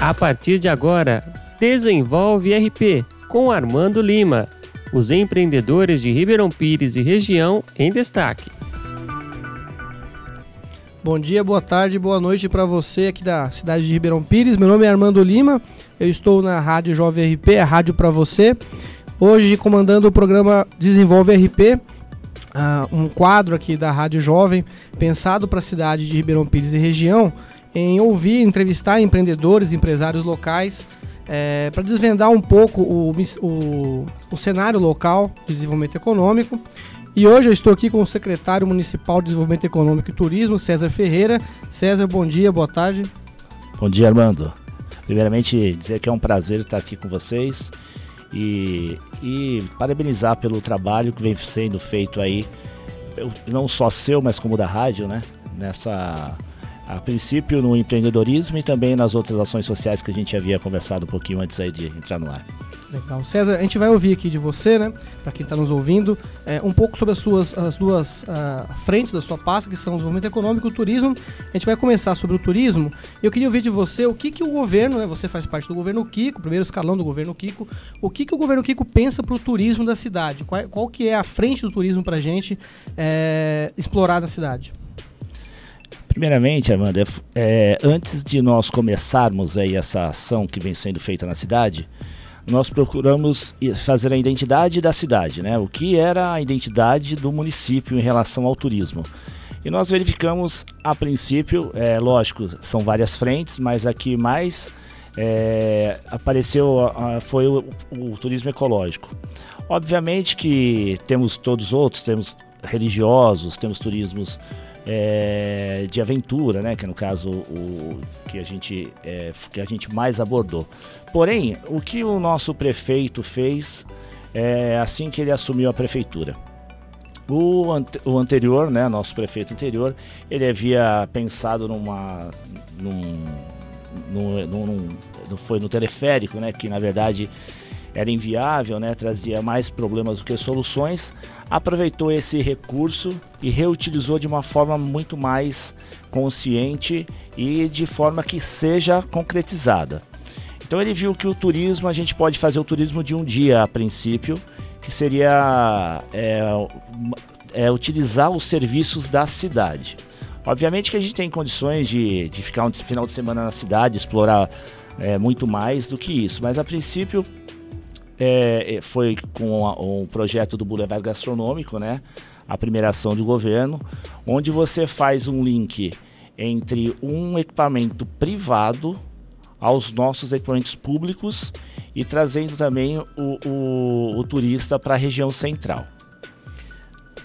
A partir de agora, Desenvolve RP com Armando Lima. Os empreendedores de Ribeirão Pires e região em destaque. Bom dia, boa tarde, boa noite para você aqui da cidade de Ribeirão Pires. Meu nome é Armando Lima, eu estou na Rádio Jovem RP, a rádio para você. Hoje comandando o programa Desenvolve RP, ah, um quadro aqui da Rádio Jovem pensado para a cidade de Ribeirão Pires e região em ouvir, entrevistar empreendedores, empresários locais é, para desvendar um pouco o, o, o cenário local de desenvolvimento econômico. E hoje eu estou aqui com o secretário municipal de Desenvolvimento Econômico e Turismo, César Ferreira. César, bom dia, boa tarde. Bom dia, Armando. Primeiramente, dizer que é um prazer estar aqui com vocês e, e parabenizar pelo trabalho que vem sendo feito aí, não só seu, mas como da rádio, né? Nessa a princípio no empreendedorismo e também nas outras ações sociais que a gente havia conversado um pouquinho antes aí de entrar no ar. Legal. César, a gente vai ouvir aqui de você, né, para quem está nos ouvindo, é, um pouco sobre as suas as duas uh, frentes da sua pasta, que são o desenvolvimento econômico e o turismo. A gente vai começar sobre o turismo. Eu queria ouvir de você o que, que o governo, né, você faz parte do governo Kiko, primeiro escalão do governo Kiko, o que, que o governo Kiko pensa para o turismo da cidade? Qual, qual que é a frente do turismo para a gente é, explorar na cidade? Primeiramente, Amanda, é, antes de nós começarmos aí essa ação que vem sendo feita na cidade, nós procuramos fazer a identidade da cidade, né? O que era a identidade do município em relação ao turismo. E nós verificamos, a princípio, é, lógico, são várias frentes, mas a que mais é, apareceu foi o, o turismo ecológico. Obviamente que temos todos os outros, temos religiosos, temos turismos é, de aventura, né? Que no caso o que a gente é, que a gente mais abordou. Porém, o que o nosso prefeito fez é, assim que ele assumiu a prefeitura? O, o anterior, né? Nosso prefeito anterior, ele havia pensado numa num, num, num, num foi no teleférico, né? Que na verdade era inviável, né, trazia mais problemas do que soluções, aproveitou esse recurso e reutilizou de uma forma muito mais consciente e de forma que seja concretizada. Então ele viu que o turismo, a gente pode fazer o turismo de um dia a princípio, que seria é, é, utilizar os serviços da cidade. Obviamente que a gente tem condições de, de ficar um final de semana na cidade, explorar é, muito mais do que isso, mas a princípio é, é, foi com a, um projeto do Boulevard Gastronômico, né? A primeira ação de governo, onde você faz um link entre um equipamento privado aos nossos equipamentos públicos e trazendo também o, o, o turista para a região central.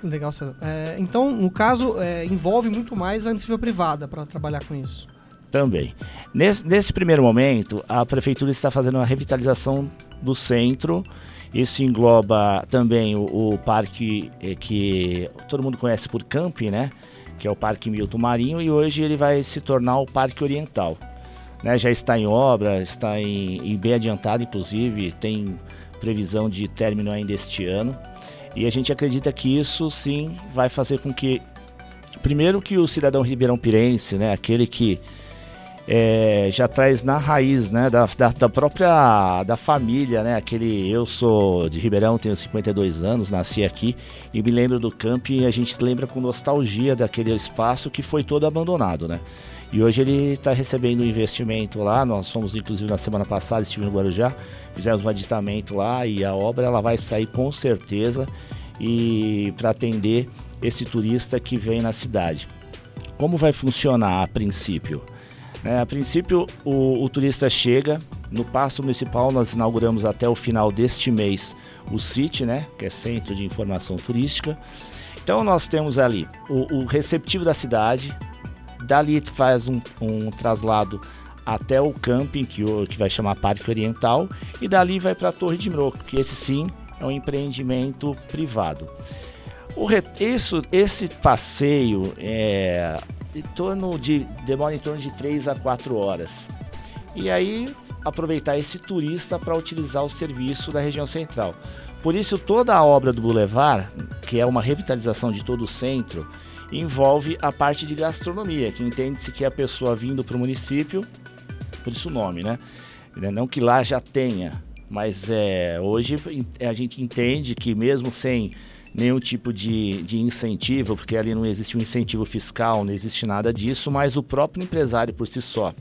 Legal, César. É, então, no caso, é, envolve muito mais a iniciativa privada para trabalhar com isso. Também. Nesse, nesse primeiro momento, a prefeitura está fazendo uma revitalização do centro. Isso engloba também o, o parque eh, que todo mundo conhece por camping, né? Que é o Parque Milton Marinho e hoje ele vai se tornar o Parque Oriental. Né? Já está em obra, está em, em bem adiantado, inclusive tem previsão de término ainda este ano. E a gente acredita que isso sim vai fazer com que, primeiro, que o cidadão ribeirão pirense, né, aquele que é, já traz na raiz, né, da, da, da, própria da família, né, aquele eu sou de Ribeirão, tenho 52 anos, nasci aqui e me lembro do campo e a gente lembra com nostalgia daquele espaço que foi todo abandonado, né. E hoje ele está recebendo um investimento lá, nós fomos inclusive na semana passada, estive no Guarujá, fizemos um aditamento lá e a obra ela vai sair com certeza e para atender esse turista que vem na cidade. Como vai funcionar a princípio? É, a princípio, o, o, turista chega. No Passo Municipal, nós inauguramos até o final deste mês o CIT, né, que é Centro de Informação Turística. Então, nós temos ali o, o receptivo da cidade, dali faz um, um traslado até o camping, que, que vai chamar Parque Oriental, e dali vai para a Torre de Mroco, que esse sim é um empreendimento privado. O, isso, esse passeio é, em torno de demora em torno de 3 a 4 horas. E aí aproveitar esse turista para utilizar o serviço da região central. Por isso toda a obra do Boulevard, que é uma revitalização de todo o centro, envolve a parte de gastronomia, que entende-se que a pessoa vindo para o município por isso o nome, né? Não que lá já tenha, mas é, hoje a gente entende que mesmo sem nenhum tipo de, de incentivo, porque ali não existe um incentivo fiscal, não existe nada disso, mas o próprio empresário por si só,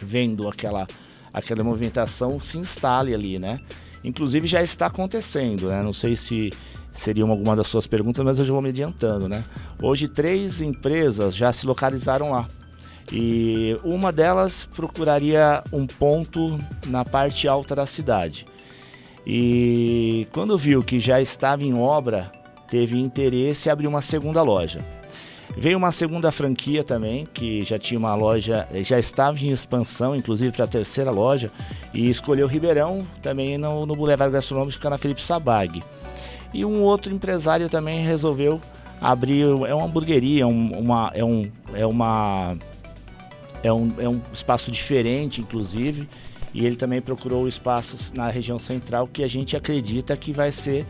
vendo aquela, aquela movimentação, se instale ali, né? Inclusive já está acontecendo, né? Não sei se seria alguma das suas perguntas, mas eu já vou me adiantando, né? Hoje três empresas já se localizaram lá. E uma delas procuraria um ponto na parte alta da cidade. E quando viu que já estava em obra, teve interesse e abriu uma segunda loja. Veio uma segunda franquia também, que já tinha uma loja, já estava em expansão, inclusive para a terceira loja, e escolheu Ribeirão, também no, no Boulevard Gastronômico, fica na Felipe Sabag. E um outro empresário também resolveu abrir, é uma hamburgueria, um, uma, é, um, é, uma, é, um, é um espaço diferente, inclusive, e ele também procurou espaços na região central que a gente acredita que vai ser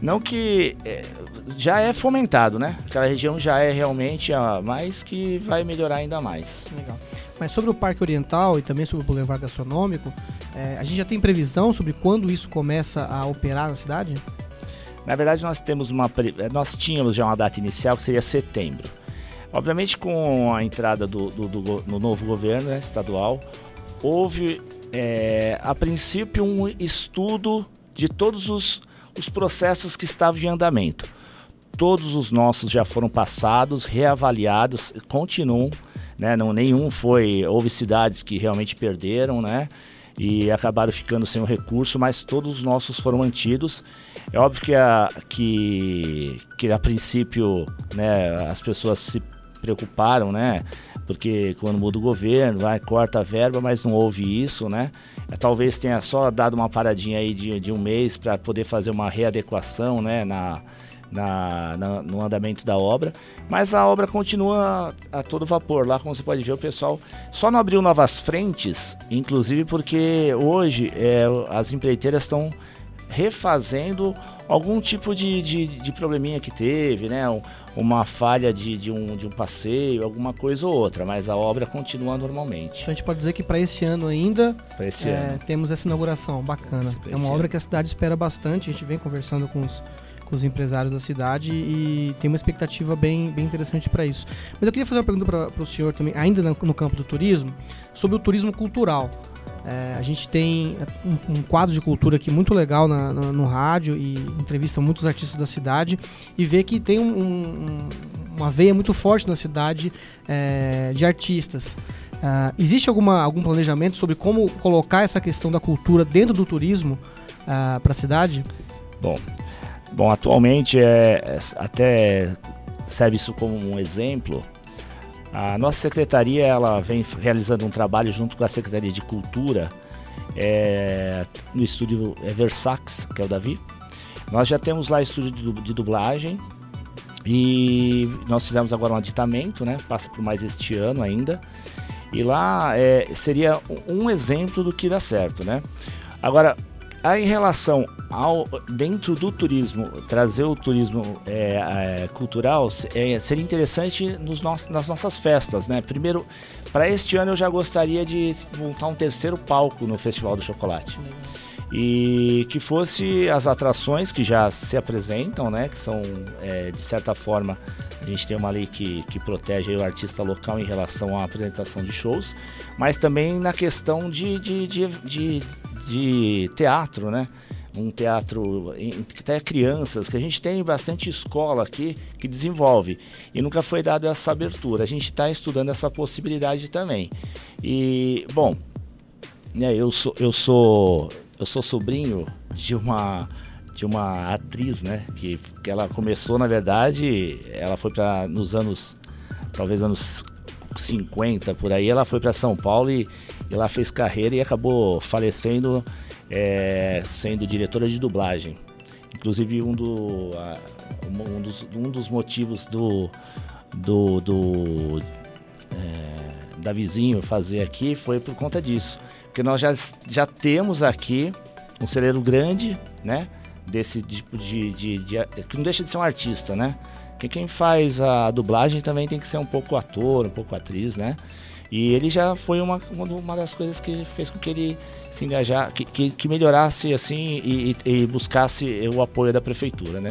não que é, já é fomentado, né? Aquela região já é realmente a mais que vai melhorar ainda mais. Legal. Mas sobre o Parque Oriental e também sobre o Boulevard Gastronômico, é, a gente já tem previsão sobre quando isso começa a operar na cidade? Na verdade, nós temos uma nós tínhamos já uma data inicial que seria setembro. Obviamente, com a entrada do, do, do no novo governo né, estadual, houve é, a princípio um estudo de todos os os processos que estavam em andamento. Todos os nossos já foram passados, reavaliados, continuam, né? Não, nenhum foi, houve cidades que realmente perderam, né? E acabaram ficando sem o recurso, mas todos os nossos foram mantidos. É óbvio que a, que, que a princípio né, as pessoas se preocuparam, né? Porque quando muda o governo, vai, corta a verba, mas não houve isso, né? Talvez tenha só dado uma paradinha aí de, de um mês para poder fazer uma readequação, né? Na, na, na, no andamento da obra, mas a obra continua a, a, todo vapor. Lá, como você pode ver, o pessoal só não abriu novas frentes, inclusive porque hoje é, as empreiteiras estão refazendo algum tipo de, de, de, probleminha que teve, né? Uma falha de, de, um, de um passeio, alguma coisa ou outra, mas a obra continua normalmente. Então a gente pode dizer que para esse ano ainda esse é, ano. temos essa inauguração, bacana. é uma obra ano. que a cidade espera bastante, a gente vem conversando com os, com os empresários da cidade e tem uma expectativa bem, bem interessante para isso. Mas eu queria fazer uma pergunta para o senhor também, ainda no campo do turismo, sobre o turismo cultural. É, a gente tem um, um, quadro de cultura aqui muito legal na, no, rádio e entrevista muitos artistas da cidade e vê que tem um, um, uma veia muito forte na cidade é, de artistas. Uh, existe alguma, algum planejamento sobre como colocar essa questão da cultura dentro do turismo uh, para a cidade? Bom, bom atualmente é, é, até serve isso como um exemplo a nossa secretaria ela vem realizando um trabalho junto com a Secretaria de Cultura é, no estúdio Versax, que é o Davi. Nós já temos lá estúdio de dublagem e nós fizemos agora um aditamento, né? Passa por mais este ano ainda. E lá é, seria um exemplo do que dá certo, né? Agora, Aí, em relação ao dentro do turismo, trazer o turismo é, é, cultural é, seria interessante nos nos, nas nossas festas, né? Primeiro, para este ano eu já gostaria de montar um terceiro palco no Festival do Chocolate. E que fosse as atrações que já se apresentam, né? Que são, é, de certa forma, a gente tem uma lei que, que protege o artista local em relação à apresentação de shows, mas também na questão de, de, de, de de teatro, né? Um teatro até crianças, que a gente tem bastante escola aqui que desenvolve e nunca foi dado essa abertura. A gente está estudando essa possibilidade também. E bom, né, eu sou eu sou eu sou sobrinho de uma de uma atriz, né? Que, que ela começou, na verdade, ela foi para nos anos, talvez anos 50 por aí, ela foi para São Paulo e e lá fez carreira e acabou falecendo é, sendo diretora de dublagem. Inclusive um, do, um, dos, um dos motivos do, do, do é, da vizinho fazer aqui foi por conta disso. Porque nós já, já temos aqui um celeiro grande, né? Desse tipo de, de, de, que não deixa de ser um artista, né? Porque quem faz a dublagem também tem que ser um pouco ator, um pouco atriz, né? E ele já foi uma, uma das coisas que fez com que ele se engajar, que, que, que melhorasse assim e, e, buscasse o apoio da prefeitura, né?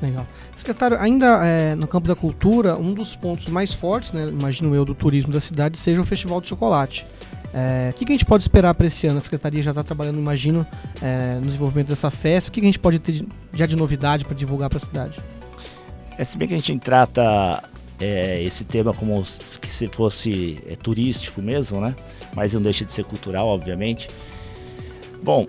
Legal. Secretário, ainda é, no campo da cultura, um dos pontos mais fortes, né, imagino eu, do turismo da cidade seja o Festival de Chocolate. É, o que, que, a gente pode esperar para esse ano? A Secretaria já está trabalhando, imagino, é, no desenvolvimento dessa festa. O que, que a gente pode ter já de novidade para divulgar para a cidade? É, se bem que a gente trata é, esse tema como que se fosse é, turístico mesmo, né? Mas não deixa de ser cultural, obviamente. Bom,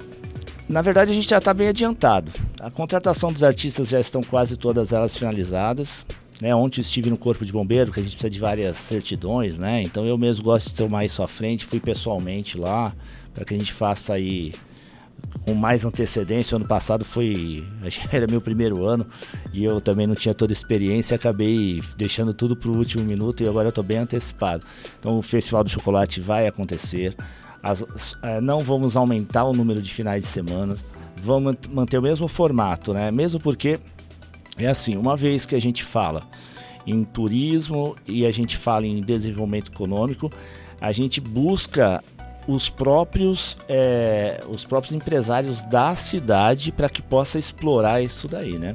na verdade a gente já está bem adiantado. A contratação dos artistas já estão quase todas elas finalizadas. Né? Ontem estive no Corpo de Bombeiro, que a gente precisa de várias certidões, né? Então eu mesmo gosto de tomar isso à frente, fui pessoalmente lá, para que a gente faça aí com mais antecedência. O ano passado foi. Era meu primeiro ano e eu também não tinha toda a experiência, acabei deixando tudo para o último minuto e agora eu estou bem antecipado. Então o Festival do Chocolate vai acontecer. As, é, não vamos aumentar o número de finais de semana, vamos manter o mesmo formato, né? Mesmo porque é assim, uma vez que a gente fala em turismo e a gente fala em desenvolvimento econômico, a gente busca os próprios, é, os próprios empresários da cidade para que possa explorar isso daí, né?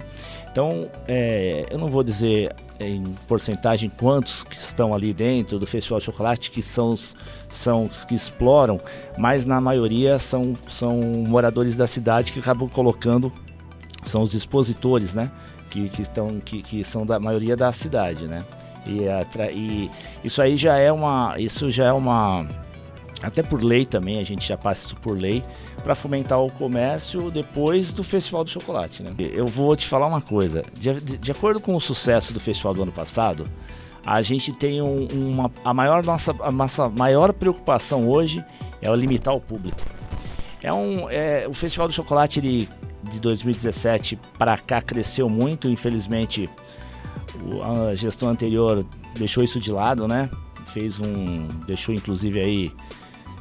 Então, é, eu não vou dizer em porcentagem quantos que estão ali dentro do Festival de Chocolate que são os, são os que exploram, mas na maioria são, são moradores da cidade que acabam colocando, são os expositores, né? Que, que, estão, que, que são da maioria da cidade, né? E, e isso aí já é uma, isso já é uma até por lei também, a gente já passa isso por lei, para fomentar o comércio depois do Festival do Chocolate. Né? Eu vou te falar uma coisa: de, de, acordo com o sucesso do festival do ano passado, a gente tem um, uma. A maior, nossa, a nossa maior preocupação hoje é limitar o público. É um, é, o Festival do Chocolate ele, de 2017 para cá cresceu muito, infelizmente a gestão anterior deixou isso de lado, né? Fez um. deixou inclusive aí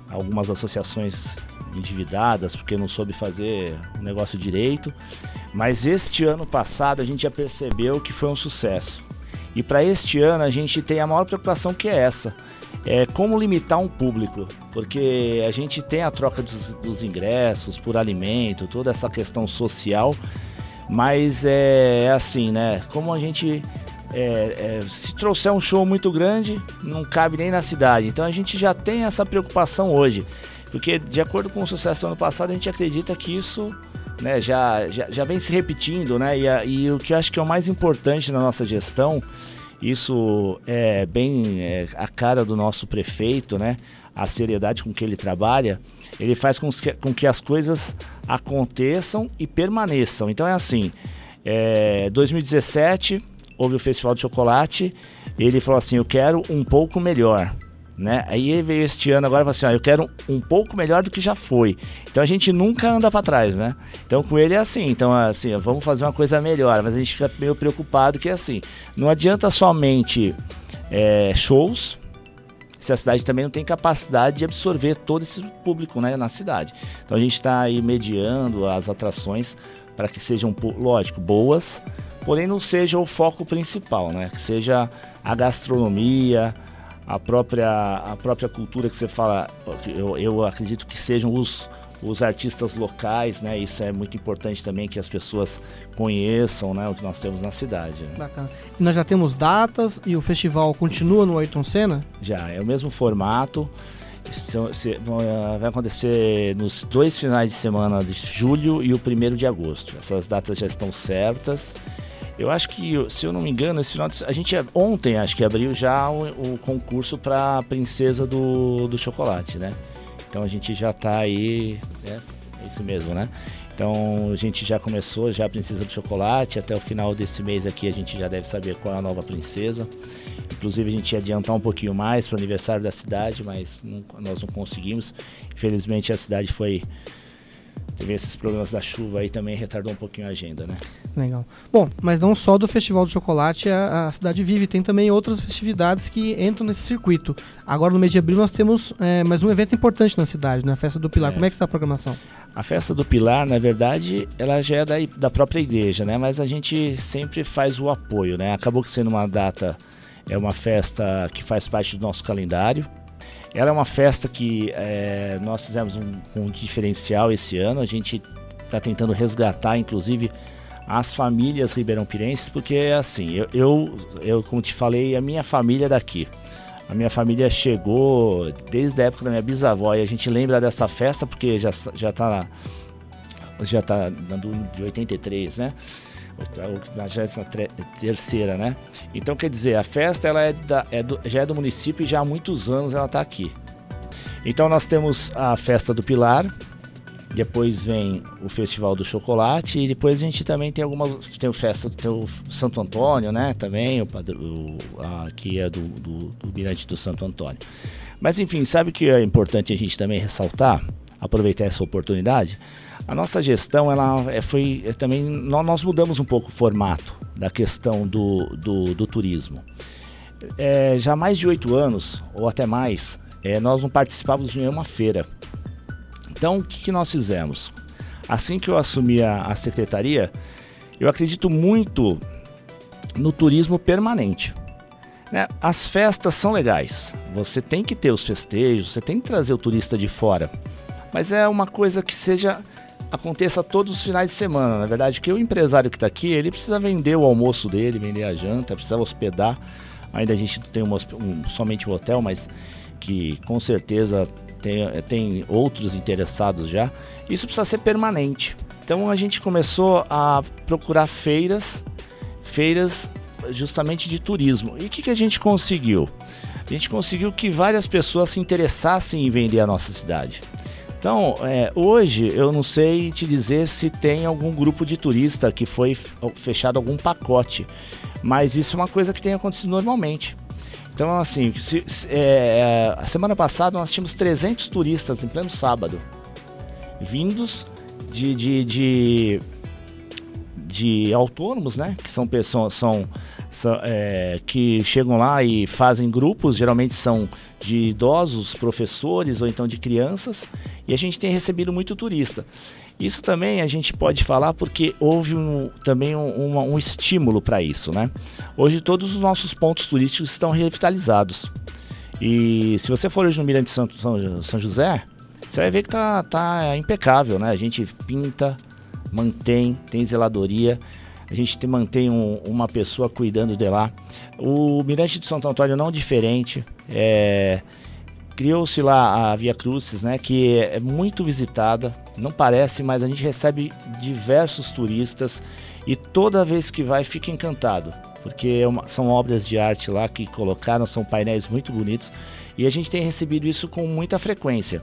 algumas associações endividadas porque não soube fazer o negócio direito. Mas este ano passado a gente já percebeu que foi um sucesso. E para este ano a gente tem a maior preocupação que é essa. É como limitar um público, porque a gente tem a troca dos, dos ingressos por alimento, toda essa questão social, mas é, é assim, né? Como a gente é, é, se trouxer um show muito grande, não cabe nem na cidade. Então a gente já tem essa preocupação hoje. Porque, de acordo com o sucesso do ano passado, a gente acredita que isso né, já, já, já vem se repetindo. Né? E, a, e o que eu acho que é o mais importante na nossa gestão, isso é bem é, a cara do nosso prefeito, né? a seriedade com que ele trabalha, ele faz com que, com que as coisas aconteçam e permaneçam. Então é assim, é, 2017 houve o Festival de Chocolate, ele falou assim, eu quero um pouco melhor. Né? Aí ele veio este ano agora e falou assim, ó, eu quero um pouco melhor do que já foi. Então a gente nunca anda para trás, né? Então com ele é assim, então assim, vamos fazer uma coisa melhor, mas a gente fica meio preocupado que é assim, não adianta somente é, shows, se a cidade também não tem capacidade de absorver todo esse público né, na cidade. Então a gente está aí mediando as atrações para que sejam, lógico, boas, porém não seja o foco principal, né? Que seja a gastronomia, a própria, a própria cultura que você fala, eu, eu acredito que sejam os, os artistas locais, né? Isso é muito importante também que as pessoas conheçam, né? O que nós temos na cidade. Né? Bacana. Nós já temos datas e o festival continua no Ayrton Senna? Já, é o mesmo formato. Vai acontecer nos dois finais de semana de julho e o primeiro de agosto. Essas datas já estão certas. Eu acho que, se eu não me engano, esse final de, a gente ontem acho que abriu já o, o concurso para princesa do, do chocolate, né? Então a gente já está aí, é, é isso mesmo, né? Então a gente já começou já a princesa do chocolate, até o final desse mês aqui a gente já deve saber qual é a nova princesa. Inclusive a gente ia adiantar um pouquinho mais para o aniversário da cidade, mas não, nós não conseguimos. Infelizmente a cidade foi teve esses problemas da chuva aí também retardou um pouquinho a agenda, né? Legal. Bom, mas não só do Festival do Chocolate a, a cidade vive, tem também outras festividades que entram nesse circuito. Agora no mês de abril nós temos é, mais um evento importante na cidade, né? A Festa do Pilar. É. Como é que está a programação? A Festa do Pilar, na verdade, ela já é da, da própria igreja, né? Mas a gente sempre faz o apoio, né? Acabou que sendo uma data é uma festa que faz parte do nosso calendário. Ela é uma festa que é, nós fizemos um, um diferencial esse ano. A gente está tentando resgatar, inclusive, as famílias ribeirão-pirenses, porque é assim, eu, eu, eu, como te falei, a minha família é daqui. A minha família chegou desde a época da minha bisavó e a gente lembra dessa festa porque já, já tá já tá de 83, né? Na terceira, né? Então quer dizer, a festa ela é, da, é do, já é do município e já há muitos anos ela está aqui. Então nós temos a festa do Pilar, depois vem o Festival do Chocolate e depois a gente também tem algumas. Tem o festa do Santo Antônio, né? Também, o, o a, que é do, do, do Mirante do Santo Antônio. Mas enfim, sabe que é importante a gente também ressaltar, aproveitar essa oportunidade? A nossa gestão, ela é, foi é, também. Nós mudamos um pouco o formato da questão do, do, do turismo. É, já há mais de oito anos, ou até mais, é, nós não participávamos de nenhuma feira. Então, o que, que nós fizemos? Assim que eu assumi a, a secretaria, eu acredito muito no turismo permanente. Né? As festas são legais, você tem que ter os festejos, você tem que trazer o turista de fora, mas é uma coisa que seja aconteça todos os finais de semana. Na verdade, que o empresário que está aqui, ele precisa vender o almoço dele, vender a janta, precisa hospedar. Ainda a gente tem um, um, somente o hotel, mas que com certeza tem, eh, tem outros interessados já. Isso precisa ser permanente. Então a gente começou a procurar feiras, feiras justamente de turismo. E o que, que a gente conseguiu? A gente conseguiu que várias pessoas se interessassem em vender a nossa cidade. Então, é, hoje eu não sei te dizer se tem algum grupo de turista que foi fechado algum pacote, mas isso é uma coisa que tem acontecido normalmente. Então, assim, se, se, é, a semana passada nós tínhamos 300 turistas em pleno sábado, vindos de, de, de, de autônomos, né? Que são pessoas são, é, que chegam lá e fazem grupos, geralmente são de idosos, professores ou então de crianças, e a gente tem recebido muito turista. Isso também a gente pode falar porque houve um, também um, um, um estímulo para isso, né? Hoje todos os nossos pontos turísticos estão revitalizados. E se você for hoje no Mirante Santo São, São José, você vai ver que tá, tá impecável, né? A gente pinta, mantém, tem zeladoria, a gente mantém um, uma pessoa cuidando de lá. O Mirante de Santo Antônio não diferente, é, criou-se lá a Via Crucis, né, que é muito visitada, não parece, mas a gente recebe diversos turistas e toda vez que vai fica encantado, porque é são obras de arte lá que colocaram, são painéis muito bonitos e a gente tem recebido isso com muita frequência.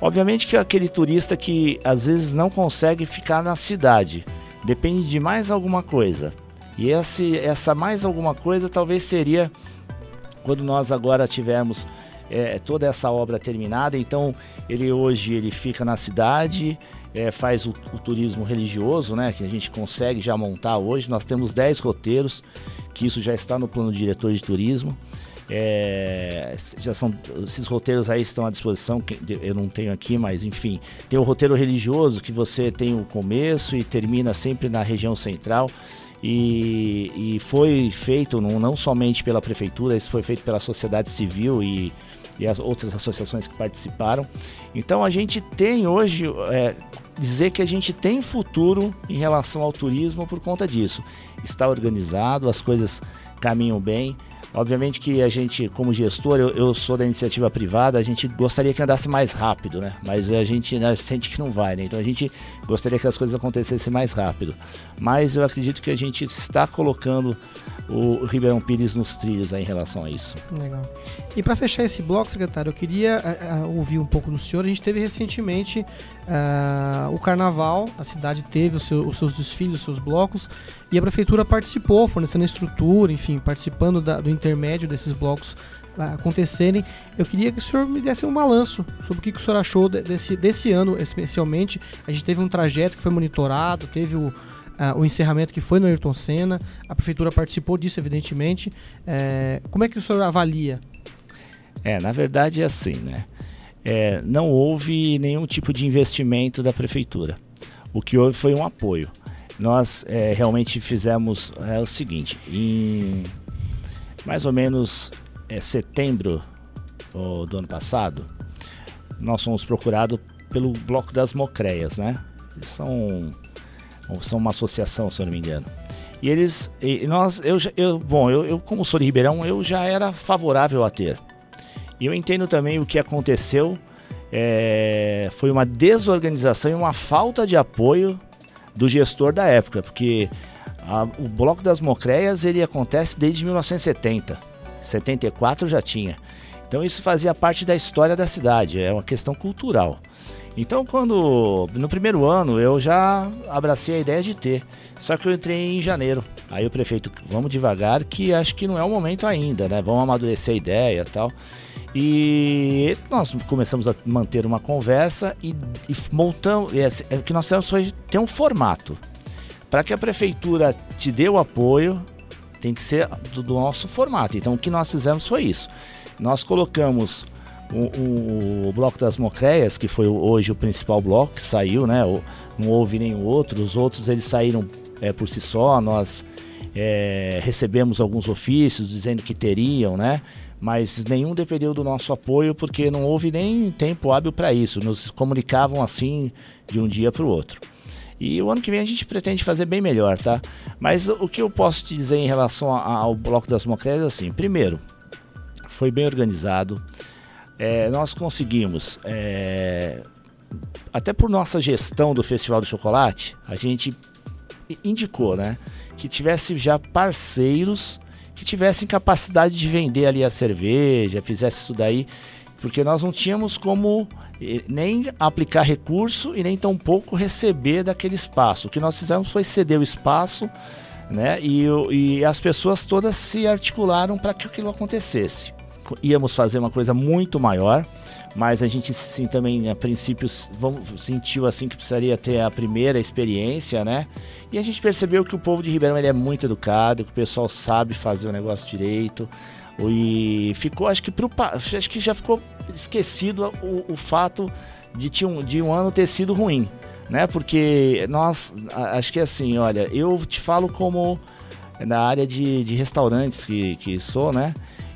Obviamente que aquele turista que às vezes não consegue ficar na cidade, depende de mais alguma coisa. E esse, essa mais alguma coisa talvez seria quando nós agora tivermos é, toda essa obra terminada. Então ele hoje ele fica na cidade, é, faz o, o, turismo religioso, né, que a gente consegue já montar hoje. Nós temos 10 roteiros, que isso já está no plano diretor de turismo. É, já são esses roteiros aí estão à disposição eu não tenho aqui mas enfim tem o roteiro religioso que você tem o começo e termina sempre na região central e, e foi feito não, não somente pela prefeitura isso foi feito pela sociedade civil e e as outras associações que participaram. Então a gente tem hoje, é, dizer que a gente tem futuro em relação ao turismo por conta disso. Está organizado, as coisas caminham bem. Obviamente que a gente, como gestor, eu, eu, sou da iniciativa privada, a gente gostaria que andasse mais rápido, né? Mas a gente né, sente que não vai, né? Então a gente gostaria que as coisas acontecessem mais rápido. Mas eu acredito que a gente está colocando o Ribeirão Pires nos trilhos em relação a isso. Legal. E para fechar esse bloco, secretário, eu queria uh, ouvir um pouco do senhor. A gente teve recentemente uh, o Carnaval, a cidade teve seu, os seus desfiles, os seus blocos, e a prefeitura participou, fornecendo estrutura, enfim, participando da, do intermédio desses blocos acontecerem. Eu queria que o senhor me desse um balanço sobre o que, que o senhor achou desse, desse ano, especialmente. A gente teve um trajeto que foi monitorado, teve o o encerramento que foi no Ayrton Senna. A prefeitura participou disso, evidentemente. É, como é que o senhor avalia? É, na verdade é assim, né? É, não houve nenhum tipo de investimento da prefeitura. O que houve foi um apoio. Nós é, realmente fizemos é, o seguinte: em, mais ou menos é, setembro do ano passado, nós fomos procurados pelo Bloco das Mocreias, né? Eles são, são uma associação, se eu não me engano. E eles, e nós, eu, eu bom, eu, eu como sou de Ribeirão, eu já era favorável a ter. E eu entendo também o que aconteceu é, foi uma desorganização e uma falta de apoio do gestor da época, porque a, o Bloco das Mocreias ele acontece desde 1970, 74 já tinha. Então isso fazia parte da história da cidade, é uma questão cultural. Então quando no primeiro ano eu já abracei a ideia de ter, só que eu entrei em janeiro. Aí o prefeito, vamos devagar, que acho que não é o momento ainda, né? Vamos amadurecer a ideia, tal. E nós começamos a manter uma conversa e, e montamos. É, é, o que nós temos foi ter um formato. Para que a prefeitura te dê o apoio, tem que ser do, do, nosso formato. Então o que nós fizemos foi isso. Nós colocamos o, o, o Bloco das Mocreias, que foi hoje o principal bloco que saiu, né? Não houve nenhum outro. Os outros eles saíram é, por si só. Nós é, recebemos alguns ofícios dizendo que teriam, né? Mas nenhum dependeu do nosso apoio porque não houve nem tempo hábil para isso. Nos comunicavam assim de um dia para o outro. E o ano que vem a gente pretende fazer bem melhor, tá? Mas o que eu posso te dizer em relação ao Bloco das Mocréias é assim: primeiro, foi bem organizado. É, nós conseguimos, é, até por nossa gestão do Festival do Chocolate, a gente indicou, né? Que tivesse já parceiros que tivessem capacidade de vender ali a cerveja, fizesse isso daí, porque nós não tínhamos como eh, nem aplicar recurso e nem tampouco receber daquele espaço. O que nós fizemos foi ceder o espaço, né? E, e as pessoas todas se articularam para que aquilo acontecesse. Íamos fazer uma coisa muito maior mas a gente sim também a princípio sentiu assim que precisaria ter a primeira experiência, né? E a gente percebeu que o povo de Ribeirão ele é muito educado, que o pessoal sabe fazer o negócio direito. E ficou, acho que pro, acho que já ficou esquecido o, o fato de, um, de um ano ter sido ruim, né? Porque nós, acho que é assim, olha, eu te falo como na área de, de restaurantes que, que sou, né?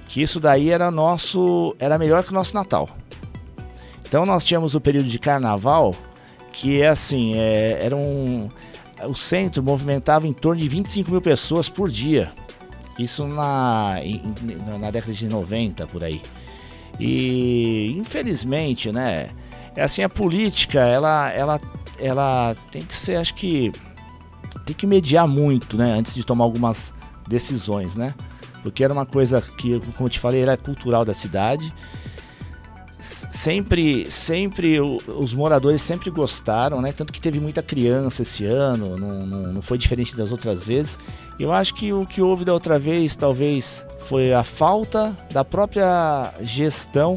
Que isso daí era nosso, era melhor que o nosso Natal. Então nós tínhamos o período de carnaval, que é assim, é, era um, o centro movimentava em torno de 25 mil pessoas por dia. Isso na, na década de 90, por aí. E infelizmente, né? É assim, a política, ela, ela, ela tem que ser, acho que tem que mediar muito, né? Antes de tomar algumas decisões, né? Porque era uma coisa que, como eu te falei, era cultural da cidade sempre, sempre os moradores sempre gostaram, né? Tanto que teve muita criança esse ano, não, não, não foi diferente das outras vezes. Eu acho que o que houve da outra vez, talvez, foi a falta da própria gestão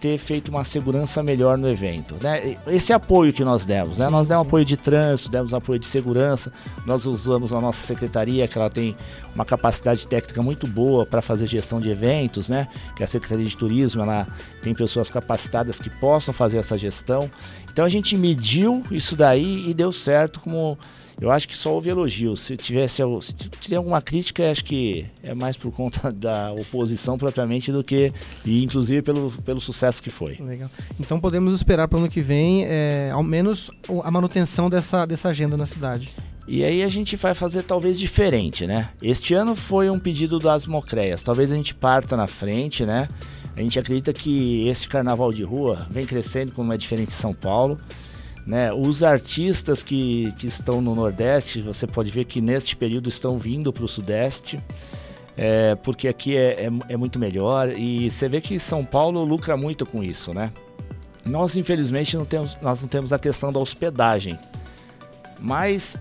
ter feito uma segurança melhor no evento. Né? Esse apoio que nós demos, né? nós demos apoio de trânsito, demos apoio de segurança, nós usamos a nossa secretaria, que ela tem uma capacidade técnica muito boa para fazer gestão de eventos, né? que a Secretaria de Turismo ela tem pessoas capacitadas que possam fazer essa gestão. Então a gente mediu isso daí e deu certo como eu acho que só houve elogio. Se tivesse se tiver alguma crítica, acho que é mais por conta da oposição propriamente do que, e inclusive pelo, pelo sucesso que foi. Legal. Então podemos esperar para o ano que vem, é, ao menos a manutenção dessa, dessa agenda na cidade. E aí a gente vai fazer talvez diferente, né? Este ano foi um pedido das Mocreias. Talvez a gente parta na frente, né? A gente acredita que esse carnaval de rua vem crescendo como é diferente de São Paulo. Né? Os artistas que, que estão no Nordeste, você pode ver que neste período estão vindo para o Sudeste, é, porque aqui é, é, é, muito melhor e você vê que São Paulo lucra muito com isso, né? Nós, infelizmente, não temos, nós não temos a questão da hospedagem, mas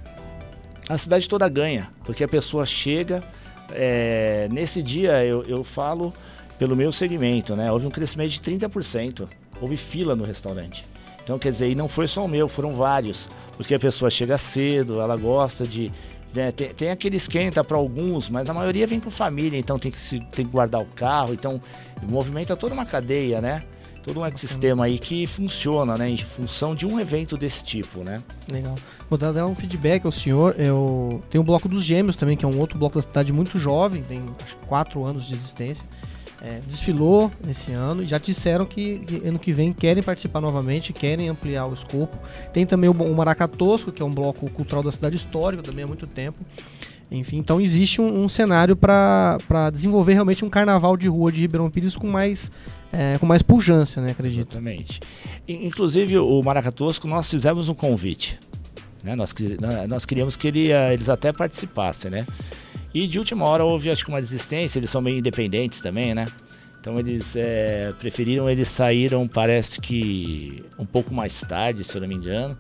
a cidade toda ganha, porque a pessoa chega. É, nesse dia eu, eu falo pelo meu segmento, né? Houve um crescimento de 30%. Houve fila no restaurante. Então, quer dizer, e não foi só o meu, foram vários. Porque a pessoa chega cedo, ela gosta de. Né, tem, tem, aquele esquenta para alguns, mas a maioria vem com família, então tem que, se, tem que guardar o carro. Então, movimenta toda uma cadeia, né? todo um ecossistema aí que funciona, né, em função de um evento desse tipo, né? Legal. Vou dar um feedback ao senhor. Eu tenho o Bloco dos Gêmeos também, que é um outro bloco da cidade muito jovem, tem acho que quatro anos de existência. É, desfilou esse ano e já disseram que, que, ano que vem querem participar novamente, querem ampliar o escopo. Tem também o, o Maracatosco, que é um bloco cultural da cidade histórica também há muito tempo. Enfim, então existe um, um cenário para desenvolver realmente um carnaval de rua de Ribeirão Pires com mais, é, com mais pujança, né, acredito. Exatamente. Inclusive, o Maracatosco, nós fizemos um convite. Né? Nós, nós queríamos que ele, eles até participassem, né? E de última hora houve, acho que uma desistência, eles são meio independentes também, né? Então eles é, preferiram, eles saíram, parece que um pouco mais tarde, se eu não me engano.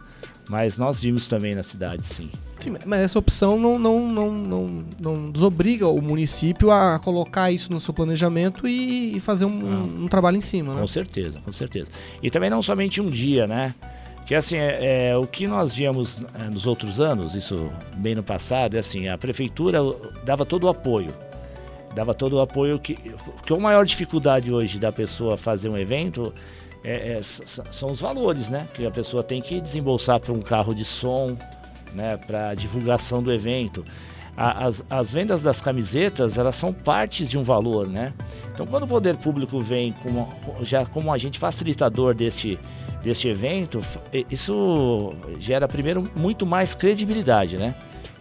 Mas nós vimos também na cidade, sim. Sim, mas essa opção não, não, não, não, não desobriga o município a colocar isso no seu planejamento e, fazer um, um, trabalho em cima, né? Com certeza, com certeza. E também não somente um dia, né? Que assim, é, é, o que nós víamos é, nos outros anos, isso bem no passado, é assim, a prefeitura dava todo o apoio. Dava todo o apoio que. Porque a maior dificuldade hoje da pessoa fazer um evento é, é, são os valores, né? Que a pessoa tem que desembolsar para um carro de som, né? Para divulgação do evento. As, as vendas das camisetas, elas são partes de um valor, né? Então, quando o poder público vem como, já como agente facilitador deste, deste evento, isso gera, primeiro, muito mais credibilidade, né?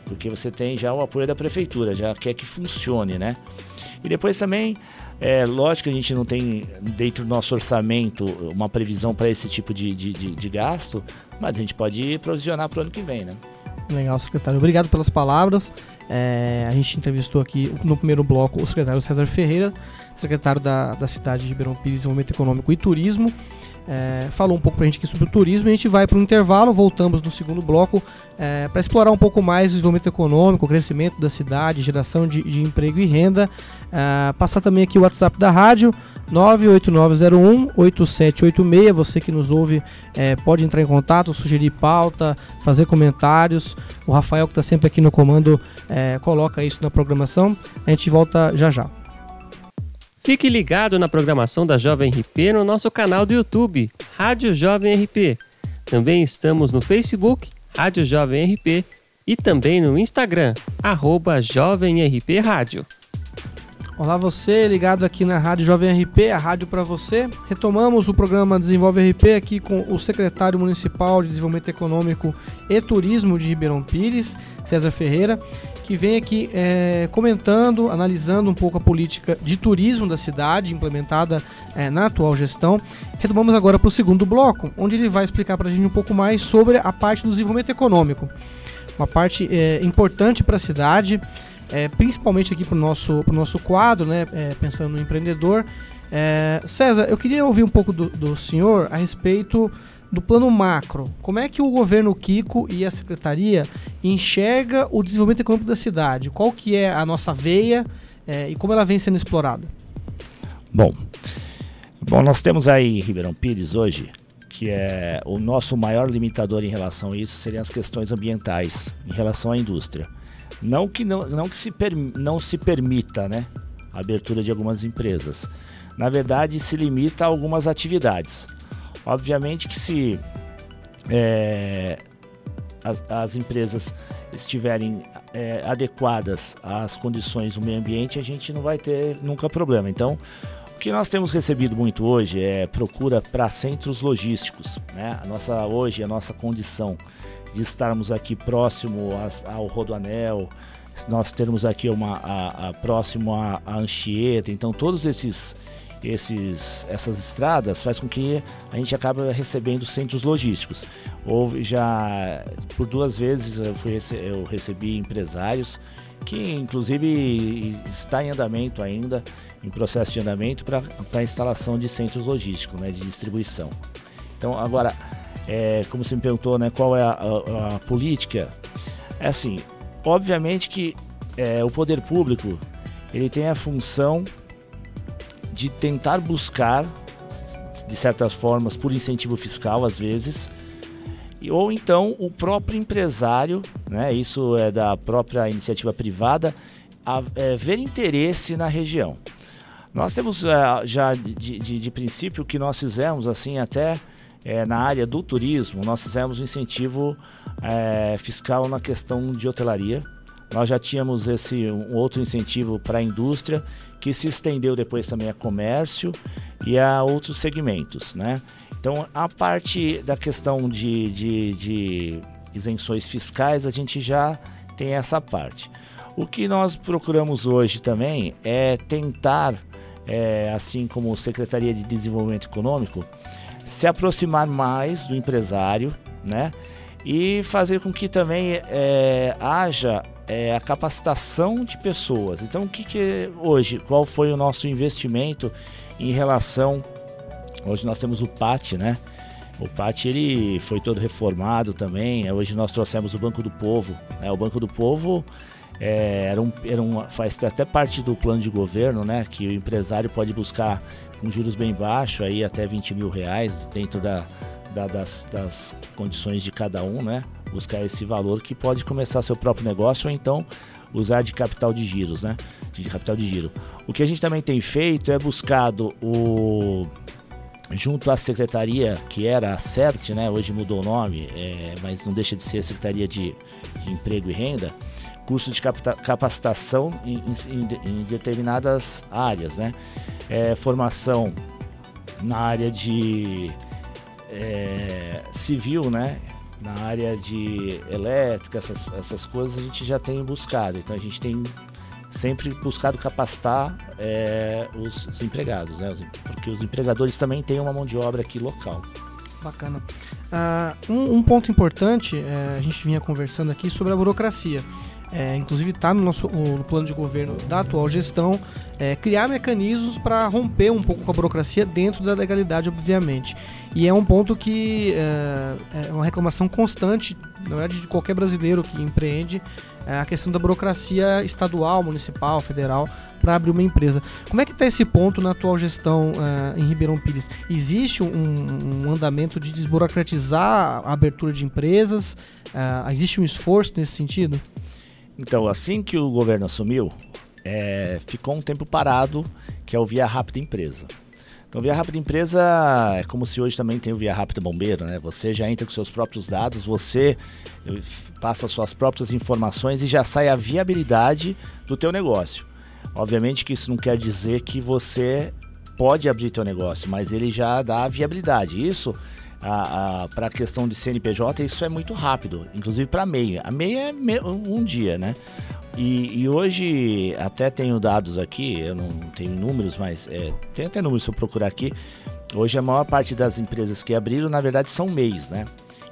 Porque você tem já o apoio da prefeitura, já quer que funcione, né? E depois também é lógico que a gente não tem dentro do nosso orçamento uma previsão para esse tipo de, de, de, de, gasto, mas a gente pode provisionar para o ano que vem, né? Legal, secretário. Obrigado pelas palavras. É, a gente entrevistou aqui no primeiro bloco o secretário César Ferreira, secretário da, da cidade de Ribeirão Pires, Desenvolvimento Econômico e Turismo é, falou um pouco para a gente aqui sobre o turismo. A gente vai para um intervalo, voltamos no segundo bloco é, para explorar um pouco mais o desenvolvimento econômico, o crescimento da cidade, geração de, de emprego e renda. É, passar também aqui o WhatsApp da rádio. 98901-8786. Você que nos ouve é, pode entrar em contato, sugerir pauta, fazer comentários. O Rafael, que está sempre aqui no comando, é, coloca isso na programação. A gente volta já já. Fique ligado na programação da Jovem RP no nosso canal do YouTube, Rádio Jovem RP. Também estamos no Facebook, Rádio Jovem RP, e também no Instagram, arroba Jovem RP Rádio. Olá você, ligado aqui na Rádio Jovem RP, a rádio para você. Retomamos o programa Desenvolve RP aqui com o secretário municipal de Desenvolvimento Econômico e Turismo de Ribeirão Pires, César Ferreira que vem aqui é, comentando, analisando um pouco a política de turismo da cidade implementada é, na atual gestão. Retomamos agora para o segundo bloco, onde ele vai explicar para a gente um pouco mais sobre a parte do desenvolvimento econômico. Uma parte é, importante para a cidade, é, principalmente aqui para o nosso, nosso quadro, né, é, pensando no empreendedor. É, César, eu queria ouvir um pouco do, do senhor a respeito do plano macro, como é que o governo Kiko e a secretaria enxerga o desenvolvimento econômico da cidade? Qual que é a nossa veia é, e como ela vem sendo explorada? Bom, bom, nós temos aí Ribeirão Pires hoje, que é o nosso maior limitador em relação a isso seriam as questões ambientais em relação à indústria. Não que não, não que se per, não se permita, né, a abertura de algumas empresas. Na verdade, se limita a algumas atividades. Obviamente que se é, as, as, empresas estiverem é, adequadas às condições do meio ambiente, a gente não vai ter nunca problema. Então, o que nós temos recebido muito hoje é procura para centros logísticos. Né? A nossa, hoje, a nossa condição de estarmos aqui próximo ao Rodoanel, nós termos aqui uma a, a próximo à Anchieta, então todos esses esses, essas estradas faz com que a gente acabe recebendo centros logísticos. Houve já por duas vezes eu, fui, eu recebi empresários que inclusive está em andamento ainda, em processo de andamento para a instalação de centros logísticos, né, de distribuição. Então agora, é, como você me perguntou, né, qual é a, a, a política? É assim, obviamente que é, o poder público ele tem a função de tentar buscar, de certas formas, por incentivo fiscal, às vezes, ou então o próprio empresário, né, isso é da própria iniciativa privada, a, é, ver interesse na região. Nós temos uh, já de, de, de, princípio que nós fizemos assim até é, na área do turismo, nós fizemos um incentivo é, fiscal na questão de hotelaria. Nós já tínhamos esse um outro incentivo para a indústria que se estendeu depois também a comércio e a outros segmentos, né? Então a parte da questão de, de, de isenções fiscais a gente já tem essa parte. O que nós procuramos hoje também é tentar é, assim como Secretaria de Desenvolvimento Econômico, se aproximar mais do empresário, né? E fazer com que também é, haja é, a capacitação de pessoas. Então, o que, que hoje, qual foi o nosso investimento em relação? Hoje nós temos o PAT, né? O PAT ele foi todo reformado também. Hoje nós trouxemos o Banco do Povo. Né? O Banco do Povo é, era um, era um, faz até parte do plano de governo, né? Que o empresário pode buscar com juros bem baixos, aí até 20 mil reais dentro da, da, das, das condições de cada um, né? Buscar esse valor que pode começar seu próprio negócio ou então usar de capital de giros, né? De capital de giro. O que a gente também tem feito é buscado o junto à secretaria que era a CERT, né? Hoje mudou o nome, é, mas não deixa de ser a Secretaria de, de Emprego e Renda curso de capacitação em, em, em determinadas áreas, né? É, formação na área de é, civil, né? Na área de elétrica, essas, essas coisas a gente já tem buscado. Então a gente tem sempre buscado capacitar é, os, os, empregados, né? Porque os empregadores também têm uma mão de obra aqui local. Bacana. Uh, um, um, ponto importante, é, a gente vinha conversando aqui sobre a burocracia é, inclusive está no nosso no plano de governo da atual gestão, é, criar mecanismos para romper um pouco com a burocracia dentro da legalidade, obviamente. E é um ponto que é, é uma reclamação constante, na verdade, de qualquer brasileiro que empreende, é a questão da burocracia estadual, municipal, federal, para abrir uma empresa. Como é que está esse ponto na atual gestão uh, em Ribeirão Pires? Existe um, um, andamento de desburocratizar a abertura de empresas? Uh, existe um esforço nesse sentido? Então, assim que o governo assumiu, é, ficou um tempo parado, que é o Via Rápida Empresa. Então, Via Rápida Empresa é como se hoje também tem o Via Rápida Bombeiro, né? Você já entra com seus próprios dados, você passa suas próprias informações e já sai a viabilidade do teu negócio. Obviamente que isso não quer dizer que você pode abrir teu negócio, mas ele já dá a viabilidade. Isso para a questão de CNPJ, isso é muito rápido, inclusive para MEI. A MEI é um dia, né? E, e, hoje, até tenho dados aqui, eu não tenho números, mas é, tem até números se eu procurar aqui. Hoje, a maior parte das empresas que abriram, na verdade, são MEIs, né?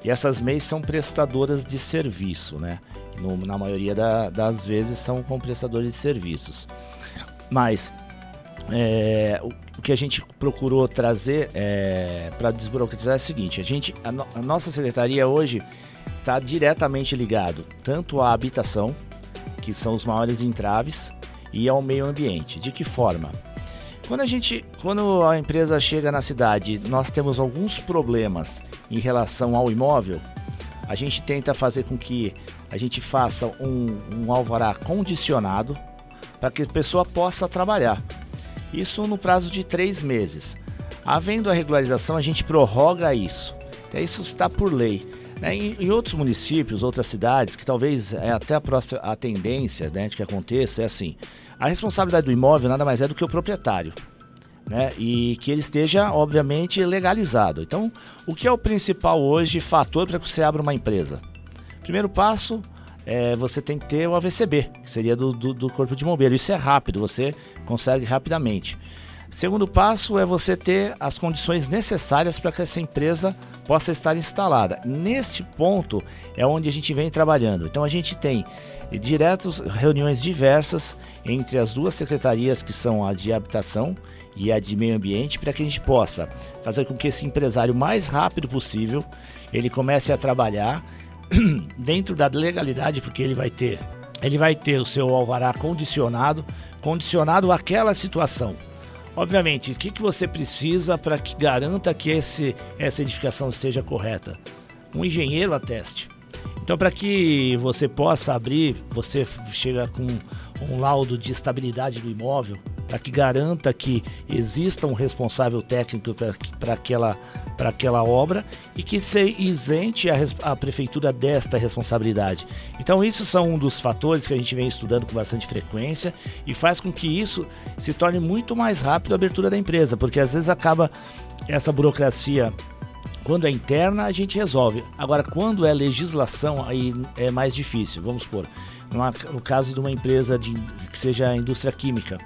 E essas MEIs são prestadoras de serviço, né? No, na maioria da, das vezes são com prestadores de serviços. Mas é, o que a gente procurou trazer é, para desburocratizar é o seguinte: a, gente, a, no, a nossa secretaria hoje está diretamente ligado tanto à habitação, que são os maiores entraves, e ao meio ambiente. De que forma? Quando a gente, quando a empresa chega na cidade, nós temos alguns problemas em relação ao imóvel. A gente tenta fazer com que a gente faça um, um alvará condicionado para que a pessoa possa trabalhar. Isso no prazo de três meses. Havendo a regularização, a gente prorroga isso. Então, isso está por lei. Né? Em, outros municípios, outras cidades, que talvez é até a, próxima, a tendência né, de que aconteça, é assim: a responsabilidade do imóvel nada mais é do que o proprietário. Né? E que ele esteja, obviamente, legalizado. Então, o que é o principal hoje fator para que você abra uma empresa? Primeiro passo, é, você tem que ter o AVCB, que seria do, do, do Corpo de Bombeiro. Isso é rápido, você consegue rapidamente. Segundo passo é você ter as condições necessárias para que essa empresa possa estar instalada. Neste ponto é onde a gente vem trabalhando. Então a gente tem diretos reuniões diversas entre as duas secretarias que são a de habitação e a de meio ambiente para que a gente possa fazer com que esse empresário mais rápido possível ele comece a trabalhar dentro da legalidade, porque ele vai ter, ele vai ter o seu alvará condicionado, condicionado àquela situação. Obviamente, o que, que você precisa para que garanta que esse, essa edificação esteja correta? Um engenheiro ateste. Então, para que você possa abrir, você chega com um laudo de estabilidade do imóvel, para que garanta que exista um responsável técnico para aquela, aquela obra e que se isente a, a prefeitura desta responsabilidade. Então, isso são um dos fatores que a gente vem estudando com bastante frequência e faz com que isso se torne muito mais rápido a abertura da empresa, porque às vezes acaba essa burocracia quando é interna, a gente resolve. Agora, quando é legislação, aí é mais difícil. Vamos supor, no caso de uma empresa de, que seja indústria química,